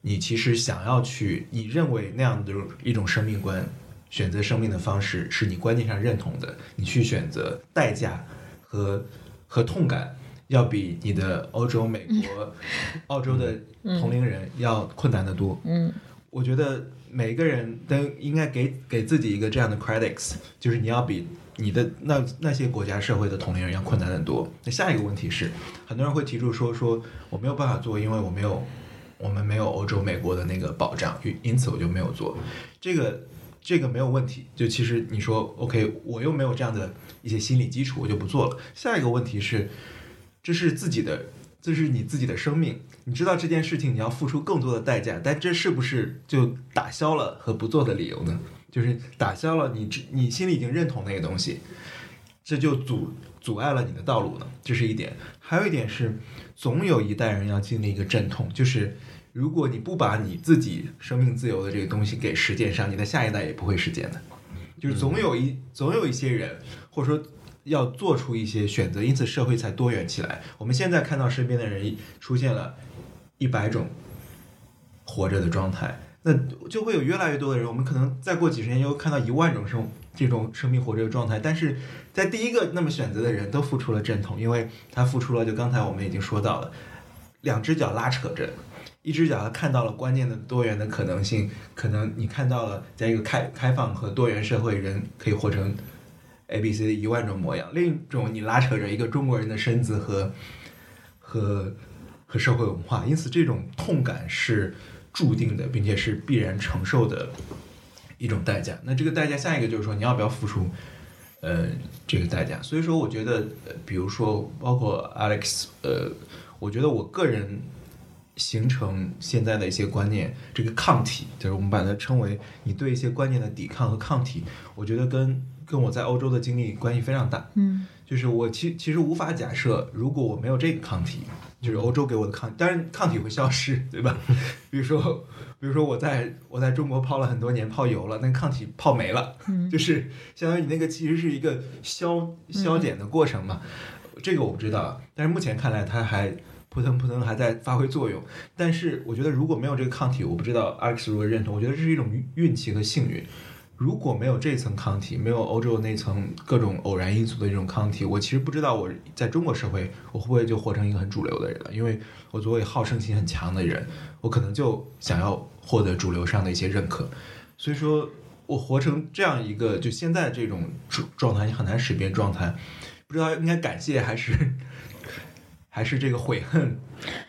你其实想要去，你认为那样的一种生命观，选择生命的方式是你观念上认同的，你去选择代价和和痛感，要比你的欧洲、美国、澳洲的同龄人要困难得多。嗯，我觉得每个人都应该给给自己一个这样的 credits，就是你要比你的那那些国家社会的同龄人要困难很多。那下一个问题是，很多人会提出说说我没有办法做，因为我没有。我们没有欧洲、美国的那个保障，因此我就没有做这个，这个没有问题。就其实你说 OK，我又没有这样的一些心理基础，我就不做了。下一个问题是，这是自己的，这是你自己的生命，你知道这件事情你要付出更多的代价，但这是不是就打消了和不做的理由呢？就是打消了你你心里已经认同那个东西，这就阻阻碍了你的道路呢？这是一点。还有一点是，总有一代人要经历一个阵痛，就是。如果你不把你自己生命自由的这个东西给实践上，你的下一代也不会实践的。就是总有一总有一些人，或者说要做出一些选择，因此社会才多元起来。我们现在看到身边的人出现了一百种活着的状态，那就会有越来越多的人。我们可能再过几十年又看到一万种生这种生命活着的状态。但是在第一个那么选择的人都付出了阵痛，因为他付出了，就刚才我们已经说到了，两只脚拉扯着。一只脚他看到了关键的多元的可能性，可能你看到了，在一个开开放和多元社会，人可以活成 A、B、C 一万种模样。另一种，你拉扯着一个中国人的身子和和和社会文化，因此这种痛感是注定的，并且是必然承受的一种代价。那这个代价，下一个就是说，你要不要付出呃这个代价？所以说，我觉得，比如说，包括 Alex，呃，我觉得我个人。形成现在的一些观念，这个抗体就是我们把它称为你对一些观念的抵抗和抗体。我觉得跟跟我在欧洲的经历关系非常大。嗯，就是我其其实无法假设，如果我没有这个抗体，就是欧洲给我的抗，当然抗体会消失，对吧？[LAUGHS] 比如说，比如说我在我在中国泡了很多年，泡油了，那抗体泡没了，就是相当于你那个其实是一个消消减的过程嘛。这个我不知道，但是目前看来它还。扑腾扑腾还在发挥作用，但是我觉得如果没有这个抗体，我不知道 Alex 如何认同。我觉得这是一种运气和幸运。如果没有这层抗体，没有欧洲那层各种偶然因素的这种抗体，我其实不知道我在中国社会我会不会就活成一个很主流的人了。因为我作为好胜心很强的人，我可能就想要获得主流上的一些认可。所以说我活成这样一个就现在这种状态，你很难识别状态，不知道应该感谢还是。[LAUGHS] 还是这个悔恨，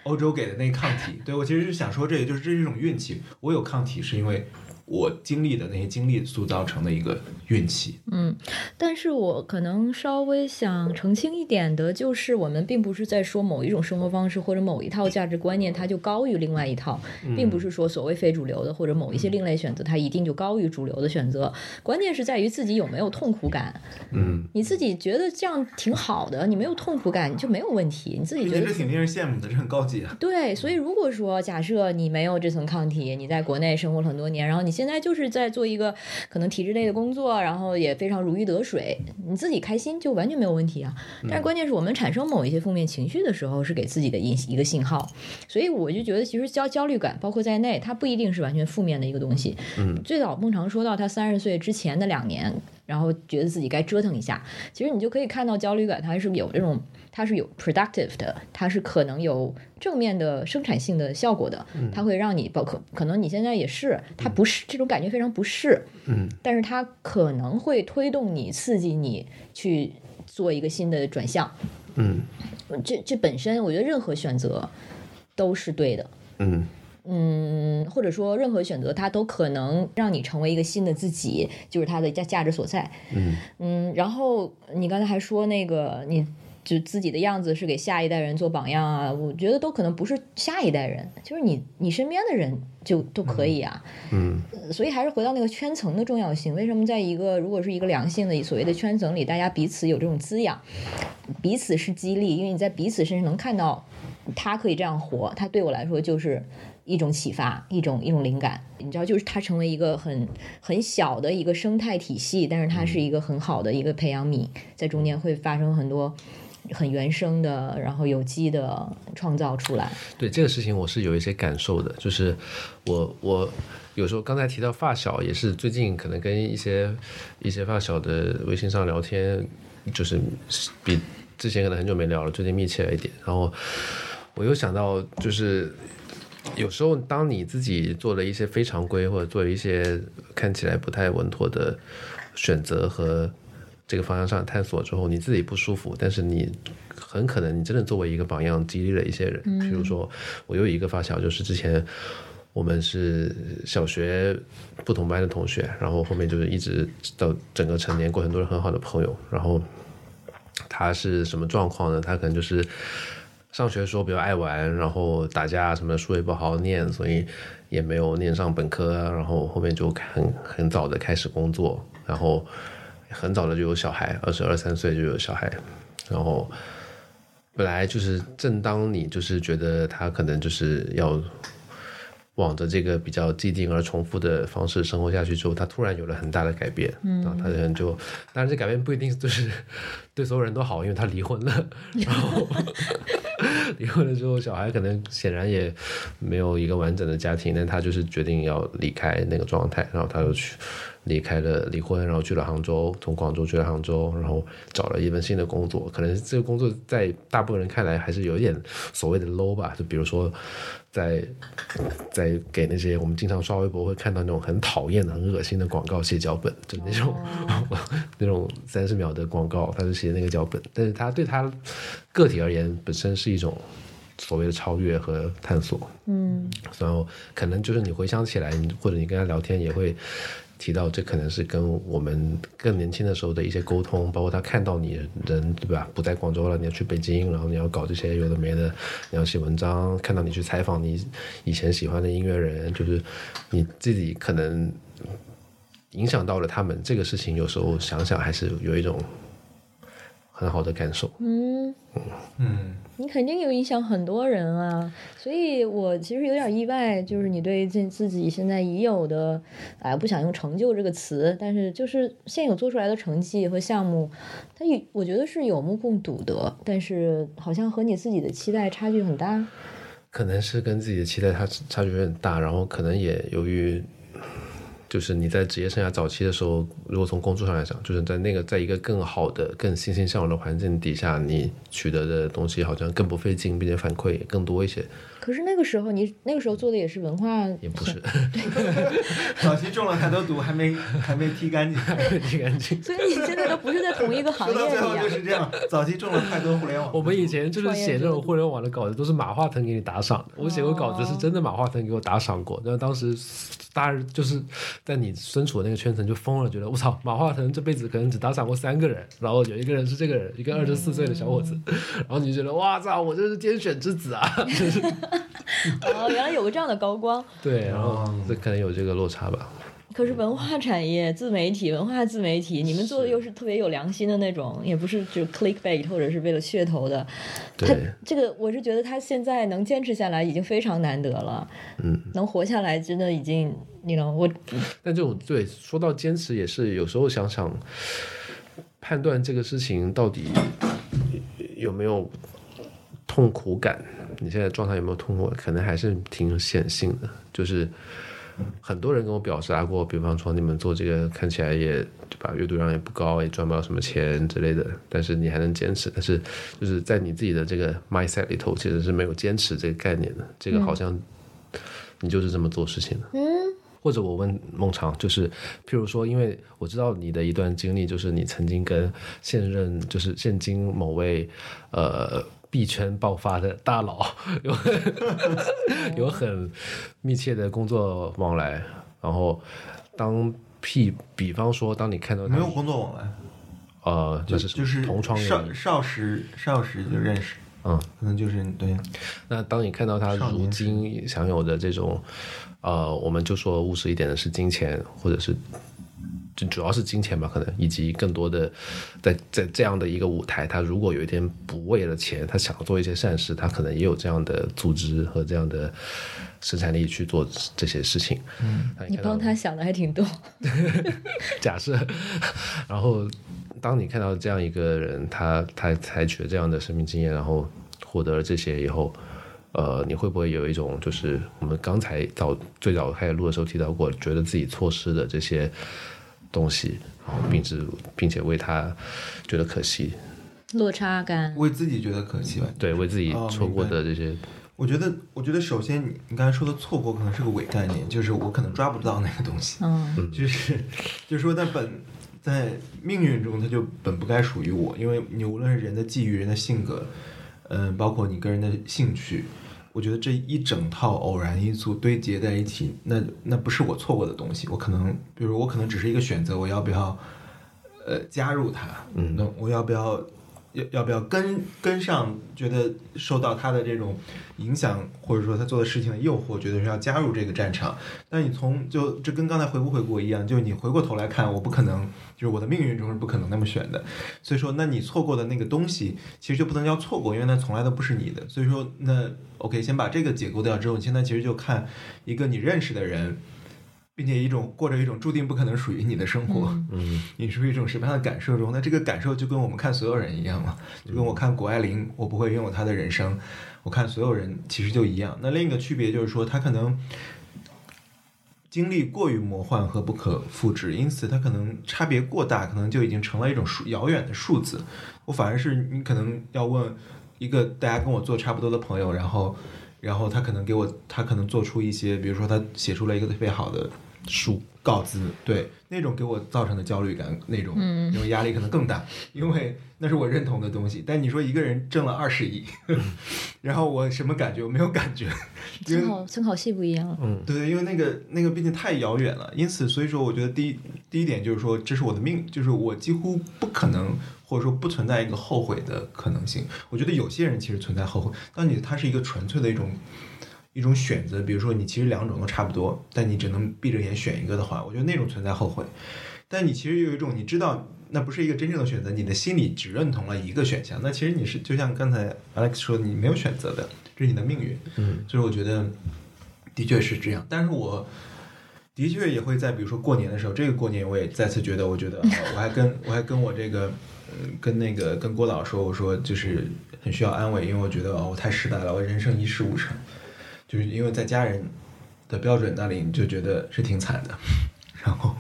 欧洲给的那抗体，对我其实是想说，这个就是这是一种运气。我有抗体是因为。我经历的那些经历塑造成的一个运气，嗯，但是我可能稍微想澄清一点的，就是我们并不是在说某一种生活方式或者某一套价值观念它就高于另外一套，并不是说所谓非主流的或者某一些另类选择它一定就高于主流的选择，关键是在于自己有没有痛苦感，嗯，你自己觉得这样挺好的，你没有痛苦感你就没有问题，你自己觉得这挺令人羡慕的，这很高级啊。对，所以如果说假设你没有这层抗体，你在国内生活了很多年，然后你。现在就是在做一个可能体制内的工作，然后也非常如鱼得水，你自己开心就完全没有问题啊。但是关键是我们产生某一些负面情绪的时候，是给自己的一一个信号。所以我就觉得，其实焦焦虑感包括在内，它不一定是完全负面的一个东西。嗯，最早孟尝说到他三十岁之前的两年，然后觉得自己该折腾一下，其实你就可以看到焦虑感，它是有这种。它是有 productive 的，它是可能有正面的生产性的效果的，它会让你包括可能你现在也是，它不是这种感觉非常不适，嗯，但是它可能会推动你刺激你去做一个新的转向，嗯，这这本身我觉得任何选择都是对的，嗯。嗯，或者说任何选择它都可能让你成为一个新的自己，就是它的价价值所在，嗯。嗯，然后你刚才还说那个你。就自己的样子是给下一代人做榜样啊，我觉得都可能不是下一代人，就是你你身边的人就都可以啊。嗯，所以还是回到那个圈层的重要性。为什么在一个如果是一个良性的所谓的圈层里，大家彼此有这种滋养，彼此是激励，因为你在彼此身上能看到他可以这样活，他对我来说就是一种启发，一种一种灵感。你知道，就是它成为一个很很小的一个生态体系，但是它是一个很好的一个培养皿，在中间会发生很多。很原生的，然后有机的创造出来。对这个事情，我是有一些感受的，就是我我有时候刚才提到发小，也是最近可能跟一些一些发小的微信上聊天，就是比之前可能很久没聊了，最近密切了一点。然后我又想到，就是有时候当你自己做了一些非常规，或者做一些看起来不太稳妥的选择和。这个方向上探索之后，你自己不舒服，但是你很可能你真的作为一个榜样激励了一些人。比如说，我有一个发小，就是之前我们是小学不同班的同学，然后后面就是一直到整个成年过程都是很好的朋友。然后他是什么状况呢？他可能就是上学的时候比较爱玩，然后打架什么，书也不好好念，所以也没有念上本科。然后后面就很很早的开始工作，然后。很早的就有小孩，二十二三岁就有小孩，然后本来就是正当你就是觉得他可能就是要往着这个比较既定而重复的方式生活下去之后，他突然有了很大的改变，嗯，然后他可能就，当然这改变不一定就是对所有人都好，因为他离婚了，然后离婚了之后，小孩可能显然也没有一个完整的家庭，但他就是决定要离开那个状态，然后他就去。离开了离婚，然后去了杭州，从广州去了杭州，然后找了一份新的工作。可能这个工作在大部分人看来还是有一点所谓的 low 吧。就比如说，在在给那些我们经常刷微博会看到那种很讨厌的、很恶心的广告写脚本，就那种 [LAUGHS] 那种三十秒的广告，他就写那个脚本。但是他对他个体而言，本身是一种所谓的超越和探索。嗯，然后可能就是你回想起来，或者你跟他聊天也会。提到这可能是跟我们更年轻的时候的一些沟通，包括他看到你人对吧不在广州了，你要去北京，然后你要搞这些有的没的，你要写文章，看到你去采访你以前喜欢的音乐人，就是你自己可能影响到了他们，这个事情有时候想想还是有一种。很好的感受，嗯。嗯，你肯定有影响很多人啊，所以我其实有点意外，就是你对自自己现在已有的，哎，不想用成就这个词，但是就是现有做出来的成绩和项目，它有我觉得是有目共睹的，但是好像和你自己的期待差距很大，可能是跟自己的期待差差距有点大，然后可能也由于。就是你在职业生涯早期的时候，如果从工作上来讲，就是在那个在一个更好的、更欣欣向荣的环境底下，你取得的东西好像更不费劲，并且反馈也更多一些。可是那个时候，你那个时候做的也是文化，也不是。[LAUGHS] 早期中了太多毒，还没还没踢干净，还没剔干净。所以你现在都不是在同一个行业里。说到最后就是这样，早期中了太多互联网。我们以前就是写这种互联网的稿子，都是马化腾给你打赏。我写过稿子是真的，马化腾给我打赏过。然后当时大家就是在你身处的那个圈层就疯了，觉得我操，马化腾这辈子可能只打赏过三个人，然后有一个人是这个人，一个二十四岁的小伙子。然后你就觉得哇操，我这是天选之子啊！就是。[LAUGHS] 哦，原来有个这样的高光。[LAUGHS] 对，然后这可能有这个落差吧。[LAUGHS] 可是文化产业、自媒体、文化自媒体，你们做的又是特别有良心的那种，也不是就 clickbait 或者是为了噱头的。对，这个我是觉得他现在能坚持下来已经非常难得了。嗯，能活下来真的已经，你 know 我。但这种对说到坚持，也是有时候想想判断这个事情到底有没有痛苦感。你现在状态有没有痛苦？可能还是挺显性的，就是很多人跟我表达过，比方说你们做这个看起来也对吧，阅读量也不高，也赚不到什么钱之类的，但是你还能坚持。但是就是在你自己的这个 mindset 里头，其实是没有坚持这个概念的。这个好像你就是这么做事情的。嗯。或者我问孟尝，就是譬如说，因为我知道你的一段经历，就是你曾经跟现任，就是现今某位呃。币圈爆发的大佬 [LAUGHS] 有 [LAUGHS] 有很密切的工作往来，然后当 P，比方说，当你看到没有工作往来，呃，就是就是同窗少少时少时就认识，嗯，可能就是对。那当你看到他如今享有的这种，呃，我们就说务实一点的是金钱，或者是就主要是金钱吧，可能以及更多的在在这样的一个舞台，他如果有一天不为了钱，他想做一些善事，他可能也有这样的组织和这样的生产力去做这些事情。嗯，你帮他想的还挺多。[LAUGHS] 假设，然后当你看到这样一个人，他他采取了这样的生命经验，然后获得了这些以后。呃，你会不会有一种，就是我们刚才早最早开始录的时候提到过，觉得自己错失的这些东西，然后并且并且为他觉得可惜，落差感，为自己觉得可惜吧？对，为自己错过的这些。我觉得，我觉得首先你你刚才说的错过可能是个伪概念，就是我可能抓不到那个东西，嗯，就是就是说在本在命运中，它就本不该属于我，因为你无论是人的际遇、人的性格，嗯，包括你个人的兴趣。我觉得这一整套偶然因素堆叠在一起，那那不是我错过的东西。我可能，比如我可能只是一个选择，我要不要，呃，加入它？嗯，那我要不要？要要不要跟跟上？觉得受到他的这种影响，或者说他做的事情的诱惑，觉得是要加入这个战场。但你从就这跟刚才回不回国一样，就是你回过头来看，我不可能，就是我的命运中是不可能那么选的。所以说，那你错过的那个东西，其实就不能叫错过，因为那从来都不是你的。所以说，那 OK，先把这个解构掉之后，你现在其实就看一个你认识的人。并且一种过着一种注定不可能属于你的生活，嗯，你处于一种什么样的感受中？那这个感受就跟我们看所有人一样嘛，就跟我看谷爱凌，我不会拥有她的人生，我看所有人其实就一样。那另一个区别就是说，他可能经历过于魔幻和不可复制，因此他可能差别过大，可能就已经成了一种数遥远的数字。我反而是你可能要问一个大家跟我做差不多的朋友，然后，然后他可能给我，他可能做出一些，比如说他写出了一个特别好的。书告知，对那种给我造成的焦虑感，那种那种压力可能更大，因为那是我认同的东西。但你说一个人挣了二十亿，[LAUGHS] 然后我什么感觉？我没有感觉。[LAUGHS] 参考参考系不一样。嗯，对，因为那个那个毕竟太遥远了，因此所以说，我觉得第一第一点就是说，这是我的命，就是我几乎不可能，或者说不存在一个后悔的可能性。我觉得有些人其实存在后悔，当你他是一个纯粹的一种。一种选择，比如说你其实两种都差不多，但你只能闭着眼选一个的话，我觉得那种存在后悔。但你其实有一种，你知道那不是一个真正的选择，你的心里只认同了一个选项，那其实你是就像刚才 Alex 说，你没有选择的，这是你的命运。嗯，所以我觉得的确是这样。但是我的确也会在比如说过年的时候，这个过年我也再次觉得，我觉得我还跟我还跟我这个嗯跟那个跟郭导说，我说就是很需要安慰，因为我觉得哦我太失败了，我人生一事无成。就是因为在家人的标准那里，你就觉得是挺惨的，然后，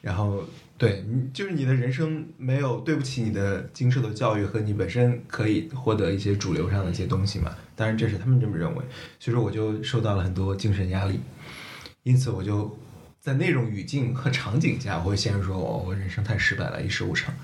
然后对你就是你的人生没有对不起你的经受的教育和你本身可以获得一些主流上的一些东西嘛？当然这是他们这么认为，所以说我就受到了很多精神压力，因此我就在那种语境和场景下，我会陷入说哦，我人生太失败了，一事无成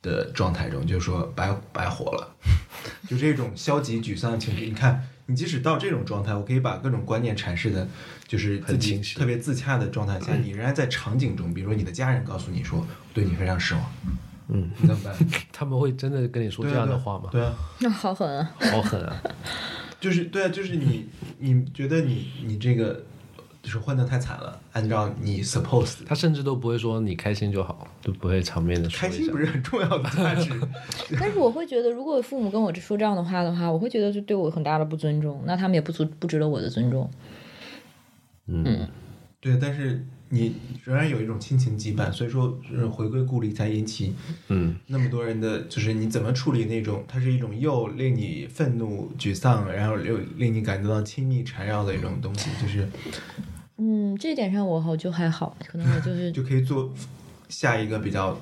的状态中，就是说白白活了，[LAUGHS] 就这种消极沮丧的情绪，你看。你即使到这种状态，我可以把各种观念阐释的，就是自己特别自洽的状态下，你仍然在场景中，比如说你的家人告诉你说对你非常失望，嗯，你怎么办？[LAUGHS] 他们会真的跟你说这样的话吗？对啊，那好狠啊，好狠啊！就是对啊，就是你，你觉得你你这个。就是混得太惨了，按照你 suppose，他甚至都不会说你开心就好，都不会场面的。开心不是很重要的价值。[LAUGHS] 但是我会觉得，如果父母跟我说这样的话的话，我会觉得就对我很大的不尊重，那他们也不足不值得我的尊重。嗯，对，但是你仍然有一种亲情羁绊，所以说是回归故里才引起嗯那么多人的，就是你怎么处理那种，它是一种又令你愤怒沮丧，然后又令你感觉到亲密缠绕的一种东西，就是。嗯，这点上我好就还好，可能我就是就可以做下一个比较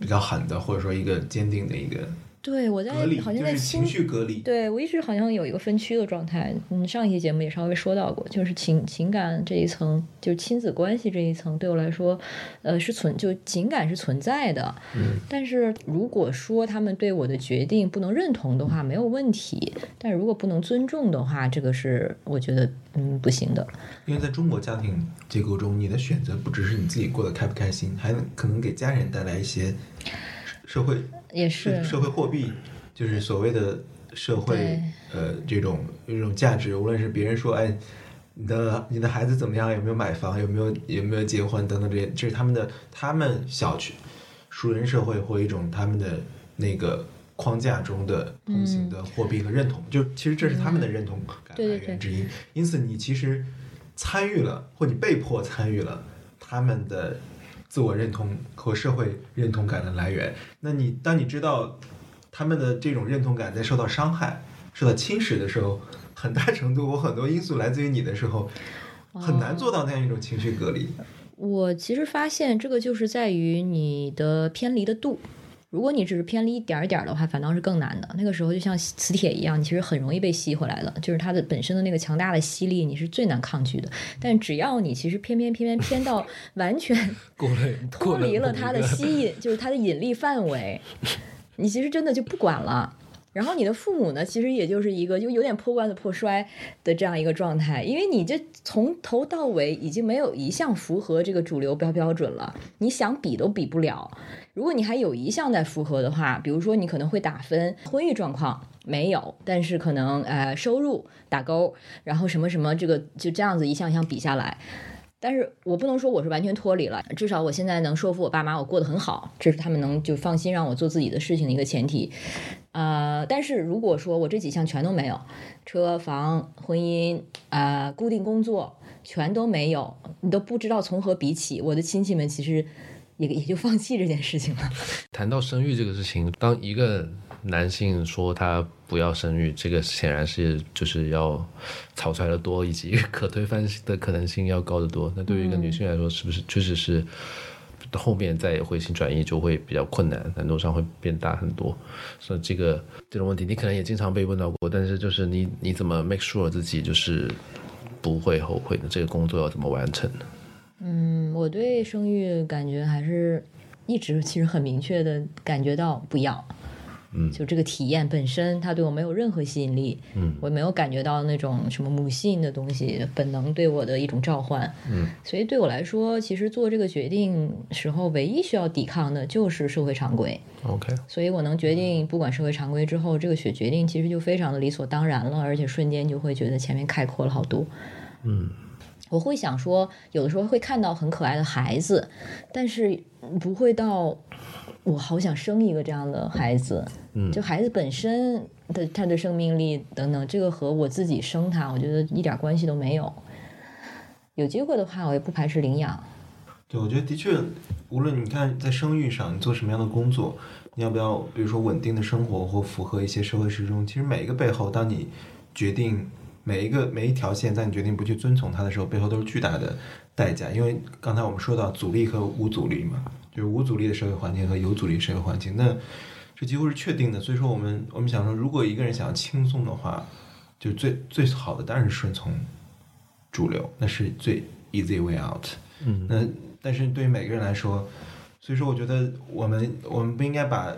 比较狠的，或者说一个坚定的一个。对，我在好像在情绪隔离。对我一直好像有一个分区的状态。嗯，上一期节目也稍微说到过，就是情情感这一层，就是亲子关系这一层，对我来说，呃，是存就情感是存在的。嗯。但是如果说他们对我的决定不能认同的话，没有问题。但如果不能尊重的话，这个是我觉得嗯不行的。因为在中国家庭结构中，你的选择不只是你自己过得开不开心，还可能给家人带来一些。社会也是社会货币，就是所谓的社会呃这种这种价值。无论是别人说哎，你的你的孩子怎么样？有没有买房？有没有有没有结婚？等等这些，这是他们的他们小区熟人社会或一种他们的那个框架中的通行的货币和认同。就其实这是他们的认同感来源之一。因此，你其实参与了，或你被迫参与了他们的自我认同和社会认同感的来源。那你当你知道他们的这种认同感在受到伤害、受到侵蚀的时候，很大程度，我很多因素来自于你的时候，很难做到那样一种情绪隔离。我其实发现这个就是在于你的偏离的度。如果你只是偏离一点儿点儿的话，反倒是更难的。那个时候就像磁铁一样，你其实很容易被吸回来的。就是它的本身的那个强大的吸力，你是最难抗拒的。但只要你其实偏偏偏偏偏到 [LAUGHS] 完全 [LAUGHS] 脱离了它的吸引，就是它的引力范围，你其实真的就不管了。然后你的父母呢，其实也就是一个就有点破罐子破摔的这样一个状态，因为你这从头到尾已经没有一项符合这个主流标标准了，你想比都比不了。如果你还有一项在符合的话，比如说你可能会打分，婚育状况没有，但是可能呃收入打勾，然后什么什么这个就这样子一项一项比下来。但是我不能说我是完全脱离了，至少我现在能说服我爸妈，我过得很好，这是他们能就放心让我做自己的事情的一个前提。呃，但是如果说我这几项全都没有，车房、婚姻、啊固定工作全都没有，你都不知道从何比起，我的亲戚们其实也也就放弃这件事情了。[LAUGHS] 谈到生育这个事情，当一个。男性说他不要生育，这个显然是就是要草率的多，以及 [LAUGHS] 可推翻的可能性要高得多。那对于一个女性来说，是不是确实是后面再回心转意就会比较困难，难度上会变大很多？所以这个这种问题，你可能也经常被问到过。但是就是你你怎么 make sure 自己就是不会后悔的？这个工作要怎么完成呢？嗯，我对生育感觉还是一直其实很明确的感觉到不要。嗯，就这个体验本身，它对我没有任何吸引力。嗯，我没有感觉到那种什么母性的东西，本能对我的一种召唤。嗯，所以对我来说，其实做这个决定时候，唯一需要抵抗的就是社会常规。OK，所以我能决定不管社会常规之后，这个决决定其实就非常的理所当然了，而且瞬间就会觉得前面开阔了好多。嗯，我会想说，有的时候会看到很可爱的孩子，但是不会到。我好想生一个这样的孩子，嗯，就孩子本身的他的生命力等等，这个和我自己生他，我觉得一点关系都没有。有机会的话，我也不排斥领养。对，我觉得的确，无论你看在生育上，你做什么样的工作，你要不要，比如说稳定的生活或符合一些社会时钟，其实每一个背后，当你决定每一个每一条线，在你决定不去遵从它的时候，背后都是巨大的代价。因为刚才我们说到阻力和无阻力嘛。就是无阻力的社会环境和有阻力社会环境，那这几乎是确定的。所以说，我们我们想说，如果一个人想要轻松的话，就最最好的当然是顺从主流，那是最 easy way out。嗯，那但是对于每个人来说，所以说我觉得我们我们不应该把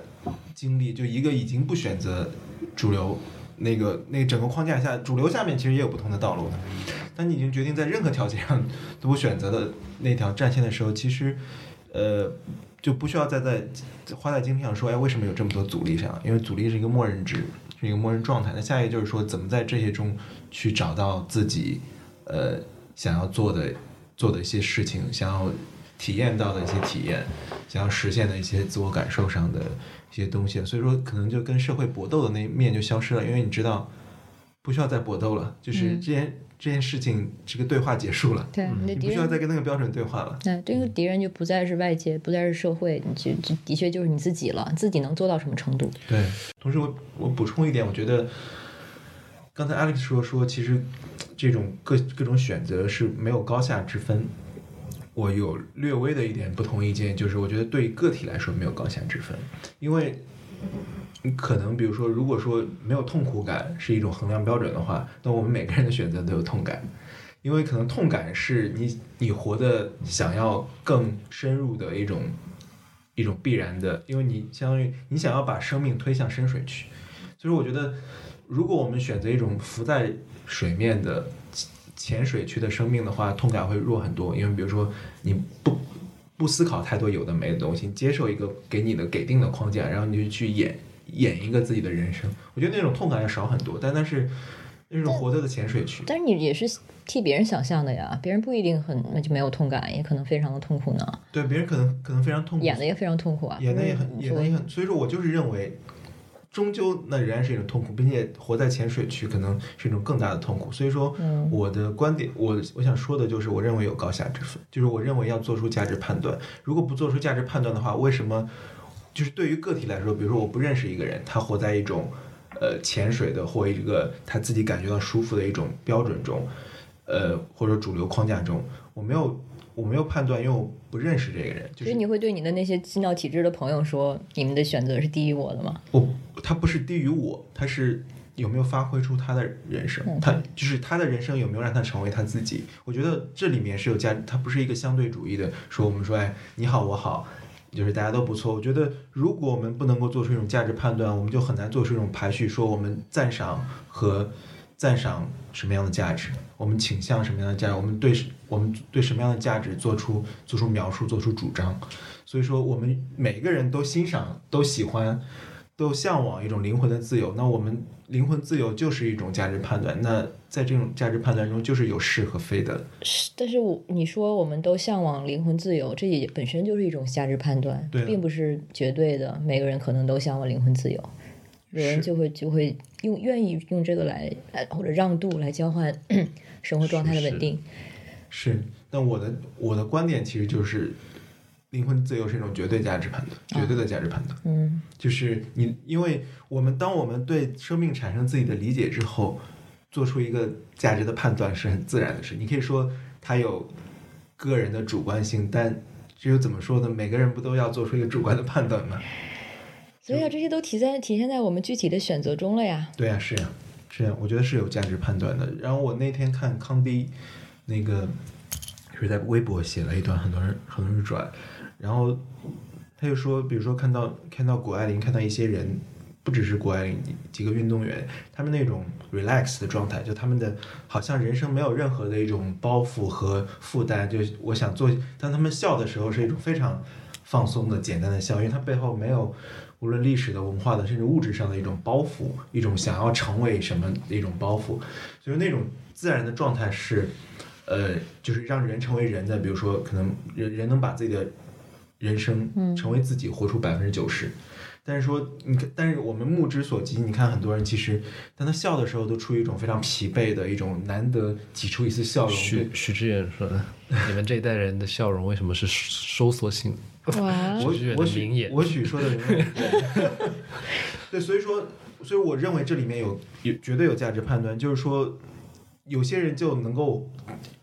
精力就一个已经不选择主流那个那整个框架下，主流下面其实也有不同的道路的。当你已经决定在任何条件上都不选择的那条战线的时候，其实。呃，就不需要再在花在精力上说，哎，为什么有这么多阻力上？因为阻力是一个默认值，是一个默认状态。那下一个就是说，怎么在这些中去找到自己，呃，想要做的做的一些事情，想要体验到的一些体验，想要实现的一些自我感受上的一些东西。所以说，可能就跟社会搏斗的那一面就消失了，因为你知道，不需要再搏斗了，就是这件。这件事情，这个对话结束了，对，你不需要再跟那个标准对话了。对，这个敌人就不再是外界，不再是社会，就就的确就是你自己了，自己能做到什么程度？对。同时，我我补充一点，我觉得刚才 Alex 说说，其实这种各各种选择是没有高下之分。我有略微的一点不同意见，就是我觉得对个体来说没有高下之分，因为。你可能比如说，如果说没有痛苦感是一种衡量标准的话，那我们每个人的选择都有痛感，因为可能痛感是你你活的想要更深入的一种一种必然的，因为你相当于你想要把生命推向深水区，所以我觉得，如果我们选择一种浮在水面的浅水区的生命的话，痛感会弱很多，因为比如说你不不思考太多有的没的东西，接受一个给你的给定的框架，然后你就去演。演一个自己的人生，我觉得那种痛感要少很多。但那是，那种活着的浅水区。但是你也是替别人想象的呀，别人不一定很那就没有痛感，也可能非常的痛苦呢。对，别人可能可能非常痛苦，演的也非常痛苦啊，演的也很演的也很，所以说我就是认为。终究，那仍然是一种痛苦，并且活在浅水区可能是一种更大的痛苦。所以说，我的观点，我我想说的就是，我认为有高下之分，就是我认为要做出价值判断。如果不做出价值判断的话，为什么？就是对于个体来说，比如说我不认识一个人，他活在一种呃潜水的或一个他自己感觉到舒服的一种标准中，呃或者主流框架中，我没有。我没有判断，因为我不认识这个人。所以你会对你的那些新尿体质的朋友说，你们的选择是低于我的吗？我，他不是低于我，他是有没有发挥出他的人生，他就是他的人生有没有让他成为他自己。我觉得这里面是有价值，他不是一个相对主义的，说我们说，哎，你好，我好，就是大家都不错。我觉得如果我们不能够做出一种价值判断，我们就很难做出一种排序，说我们赞赏和。赞赏什么样的价值，我们倾向什么样的价值，我们对我们对什么样的价值做出做出描述，做出主张。所以说，我们每个人都欣赏、都喜欢、都向往一种灵魂的自由。那我们灵魂自由就是一种价值判断。那在这种价值判断中，就是有是和非的。是，但是我你说我们都向往灵魂自由，这也本身就是一种价值判断，并不是绝对的。每个人可能都向往灵魂自由。有人就会就会用愿意用这个来来或者让渡来交换 [CLEARS THROAT] 生活状态的稳定。是，但我的我的观点其实就是灵魂自由是一种绝对价值判断，绝对的价值判断。嗯，就是你，因为我们当我们对生命产生自己的理解之后，做出一个价值的判断是很自然的事。你可以说它有个人的主观性，但只有怎么说呢？每个人不都要做出一个主观的判断吗？所以啊，这些都体现体现在我们具体的选择中了呀。对呀，是呀，是呀，我觉得是有价值判断的。然后我那天看康迪，那个是在微博写了一段，很多人很多人转，然后他就说，比如说看到看到谷爱凌，看到一些人，不只是谷爱凌，几个运动员，他们那种 relax 的状态，就他们的好像人生没有任何的一种包袱和负担，就我想做，当他们笑的时候是一种非常放松的简单的笑，因为他背后没有。无论历史的、文化的，甚至物质上的一种包袱，一种想要成为什么的一种包袱，就是那种自然的状态是，呃，就是让人成为人的。比如说，可能人人能把自己的人生成为自己，活出百分之九十。但是说，你看，但是我们目之所及，你看很多人其实，当他笑的时候，都出于一种非常疲惫的一种难得挤出一丝笑容。许许志远说：“你们这一代人的笑容为什么是收缩性？”哇，[LAUGHS] 我我许我许说的，[LAUGHS] 对，所以说，所以我认为这里面有有绝对有价值判断，就是说，有些人就能够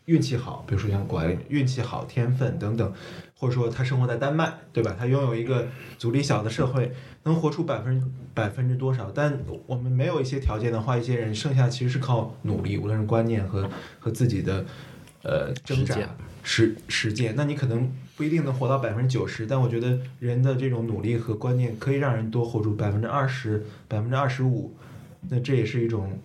运气好，比如说像管理运气好、天分等等，或者说他生活在丹麦，对吧？他拥有一个阻力小的社会，能活出百分百分之多少？但我们没有一些条件的话，一些人剩下其实是靠努力，无论是观念和和自己的呃挣扎。实实践，那你可能不一定能活到百分之九十，但我觉得人的这种努力和观念可以让人多活出百分之二十、百分之二十五，那这也是一种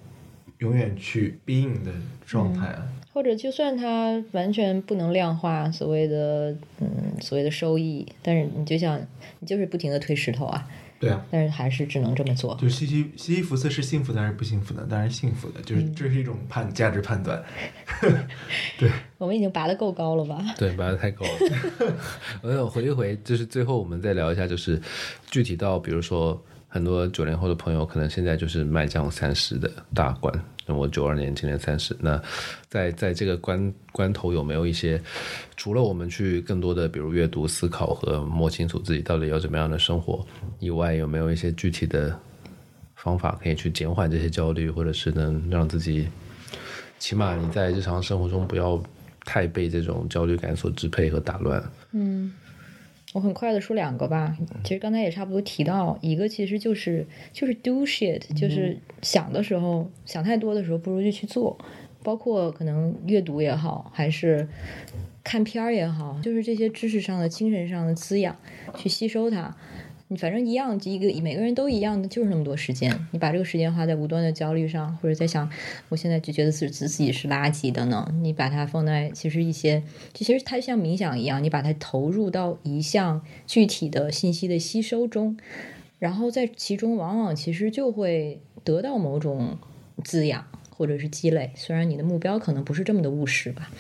永远去 being 的状态啊。或者就算它完全不能量化所谓的嗯所谓的收益，但是你就像你就是不停的推石头啊。对啊，但是还是只能这么做。就西西西西弗斯是幸福的还是不幸福的？当然幸福的，就是这是一种判价值判断。[LAUGHS] 对，我们已经拔得够高了吧？对，拔得太高了。[LAUGHS] 我想回一回，就是最后我们再聊一下，就是具体到比如说很多九零后的朋友，可能现在就是迈向三十的大关。那我九二年，今年三十。那在在这个关关头，有没有一些除了我们去更多的，比如阅读、思考和摸清楚自己到底要怎么样的生活以外，有没有一些具体的方法可以去减缓这些焦虑，或者是能让自己起码你在日常生活中不要太被这种焦虑感所支配和打乱？嗯。我很快的说两个吧，其实刚才也差不多提到一个，其实就是就是 do shit，就是想的时候想太多的时候，不如就去做，包括可能阅读也好，还是看片儿也好，就是这些知识上的、精神上的滋养，去吸收它。反正一样，一个每个人都一样的，就是那么多时间。你把这个时间花在无端的焦虑上，或者在想，我现在就觉得自自己是垃圾的呢。你把它放在其实一些，其实它像冥想一样，你把它投入到一项具体的信息的吸收中，然后在其中往往其实就会得到某种滋养，或者是积累。虽然你的目标可能不是这么的务实吧。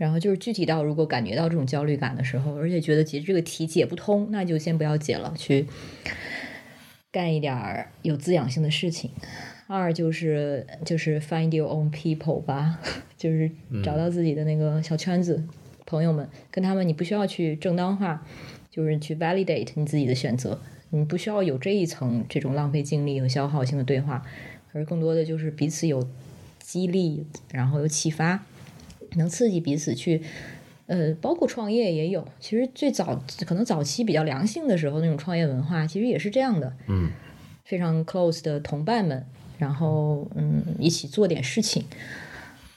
然后就是具体到，如果感觉到这种焦虑感的时候，而且觉得其实这个题解不通，那就先不要解了，去干一点儿有滋养性的事情。二就是就是 find your own people 吧，[LAUGHS] 就是找到自己的那个小圈子朋友们，跟他们你不需要去正当化，就是去 validate 你自己的选择，你不需要有这一层这种浪费精力和消耗性的对话，而更多的就是彼此有激励，然后有启发。能刺激彼此去，呃，包括创业也有。其实最早可能早期比较良性的时候，那种创业文化其实也是这样的。嗯，非常 close 的同伴们，然后嗯，一起做点事情。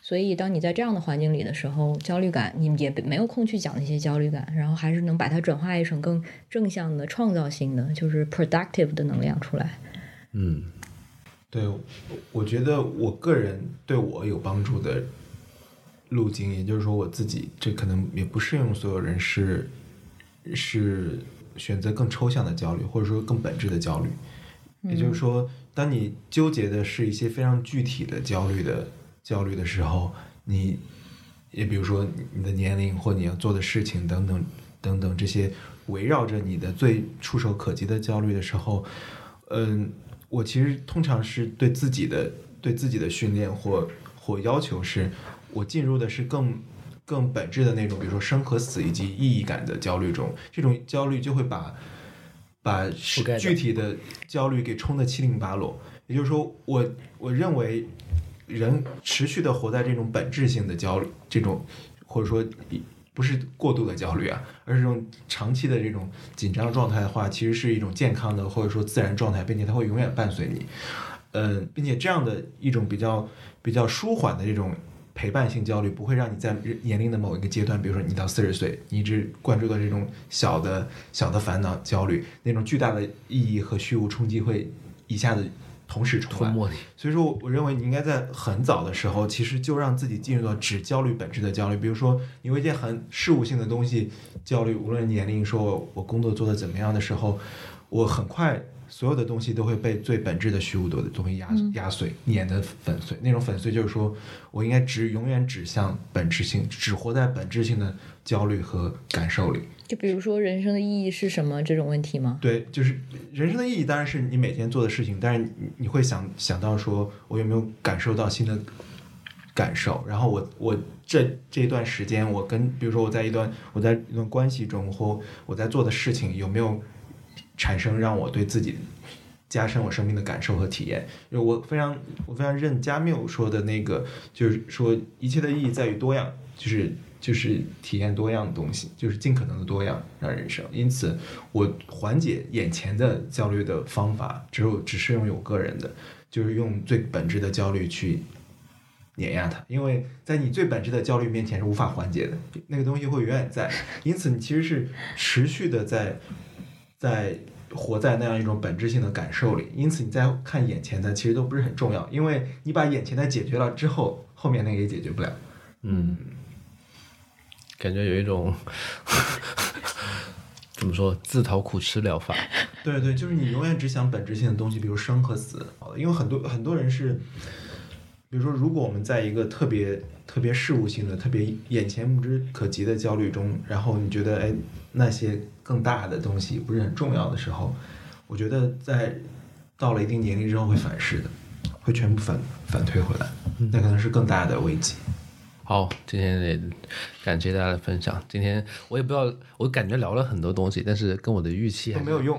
所以当你在这样的环境里的时候，焦虑感你也没有空去讲那些焦虑感，然后还是能把它转化成更正向的、创造性的，就是 productive 的能量出来。嗯，对，我觉得我个人对我有帮助的。路径，也就是说，我自己这可能也不适用所有人，是是选择更抽象的焦虑，或者说更本质的焦虑。也就是说，当你纠结的是一些非常具体的焦虑的焦虑的时候，你也比如说你的年龄或你要做的事情等等等等这些围绕着你的最触手可及的焦虑的时候，嗯，我其实通常是对自己的对自己的训练或或要求是。我进入的是更更本质的那种，比如说生和死以及意义感的焦虑中，这种焦虑就会把把具体的焦虑给冲得七零八落。也就是说，我我认为人持续的活在这种本质性的焦虑，这种或者说不是过度的焦虑啊，而是这种长期的这种紧张状态的话，其实是一种健康的或者说自然状态，并且它会永远伴随你。嗯，并且这样的一种比较比较舒缓的这种。陪伴性焦虑不会让你在年龄的某一个阶段，比如说你到四十岁，你一直关注的这种小的小的烦恼焦虑，那种巨大的意义和虚无冲击会一下子同时冲来。所以说，我认为你应该在很早的时候，其实就让自己进入到只焦虑本质的焦虑。比如说，你为一件很事务性的东西焦虑，无论年龄，说我工作做的怎么样的时候，我很快。所有的东西都会被最本质的虚无的东西压压碎、碾得粉碎。那种粉碎就是说，我应该只永远指向本质性，只活在本质性的焦虑和感受里。就比如说，人生的意义是什么这种问题吗？对，就是人生的意义当然是你每天做的事情，但是你会想想到说，我有没有感受到新的感受？然后我我这这段时间，我跟比如说我在一段我在一段关系中，或我在做的事情有没有？产生让我对自己加深我生命的感受和体验，因为我非常我非常认加缪说的那个，就是说一切的意义在于多样，就是就是体验多样的东西，就是尽可能的多样让人生。因此，我缓解眼前的焦虑的方法只有只适用于我个人的，就是用最本质的焦虑去碾压它，因为在你最本质的焦虑面前是无法缓解的，那个东西会永远在。因此，你其实是持续的在。在活在那样一种本质性的感受里，因此你在看眼前的其实都不是很重要，因为你把眼前的解决了之后，后面那个也解决不了。嗯，感觉有一种 [LAUGHS] 怎么说自讨苦吃疗法。对对，就是你永远只想本质性的东西，比如生和死。因为很多很多人是，比如说，如果我们在一个特别特别事务性的、特别眼前目之可及的焦虑中，然后你觉得哎那些。更大的东西不是很重要的时候，我觉得在到了一定年龄之后会反噬的，会全部反反推回来，那可能是更大的危机。好，今天也感谢大家的分享。今天我也不知道，我感觉聊了很多东西，但是跟我的预期没有用，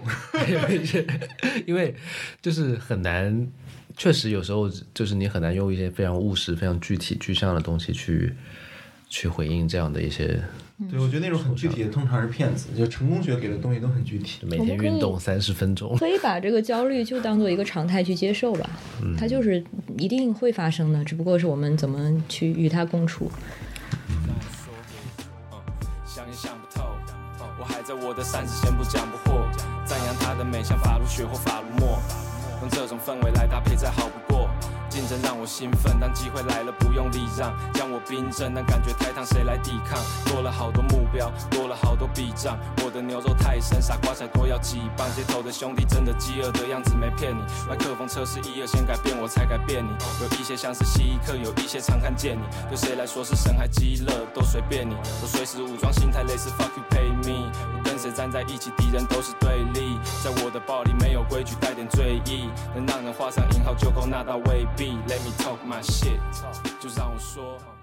因为就是很难，确实有时候就是你很难用一些非常务实、非常具体、具象的东西去去回应这样的一些。对，我觉得那种很具体的通常是骗子。就成功学给的东西都很具体，每天运动三十分钟，可以把这个焦虑就当做一个常态去接受吧。它就是一定会发生的，只不过是我们怎么去与它共处。想也想不透，我还在我的三十先不讲不惑，赞扬它的美像法如雪或法如墨，用这种氛围来搭配再好不过。竞争让我兴奋，当机会来了不用礼让，将我冰镇，但感觉太烫，谁来抵抗？多了好多目标，多了好多笔账，我的牛肉太深，傻瓜才多要几磅。街头的兄弟真的饥饿的样子没骗你，麦克风测试一二先改变我才改变你，有一些像是稀客，有一些常看见你，对谁来说是深海饥饿都随便你，我随时武装心态类似 fuck you pay me，谁站在一起，敌人都是对立。在我的包里没有规矩，带点醉意，能让人画上引号就够，那倒未必。Let me talk my shit，就让我说。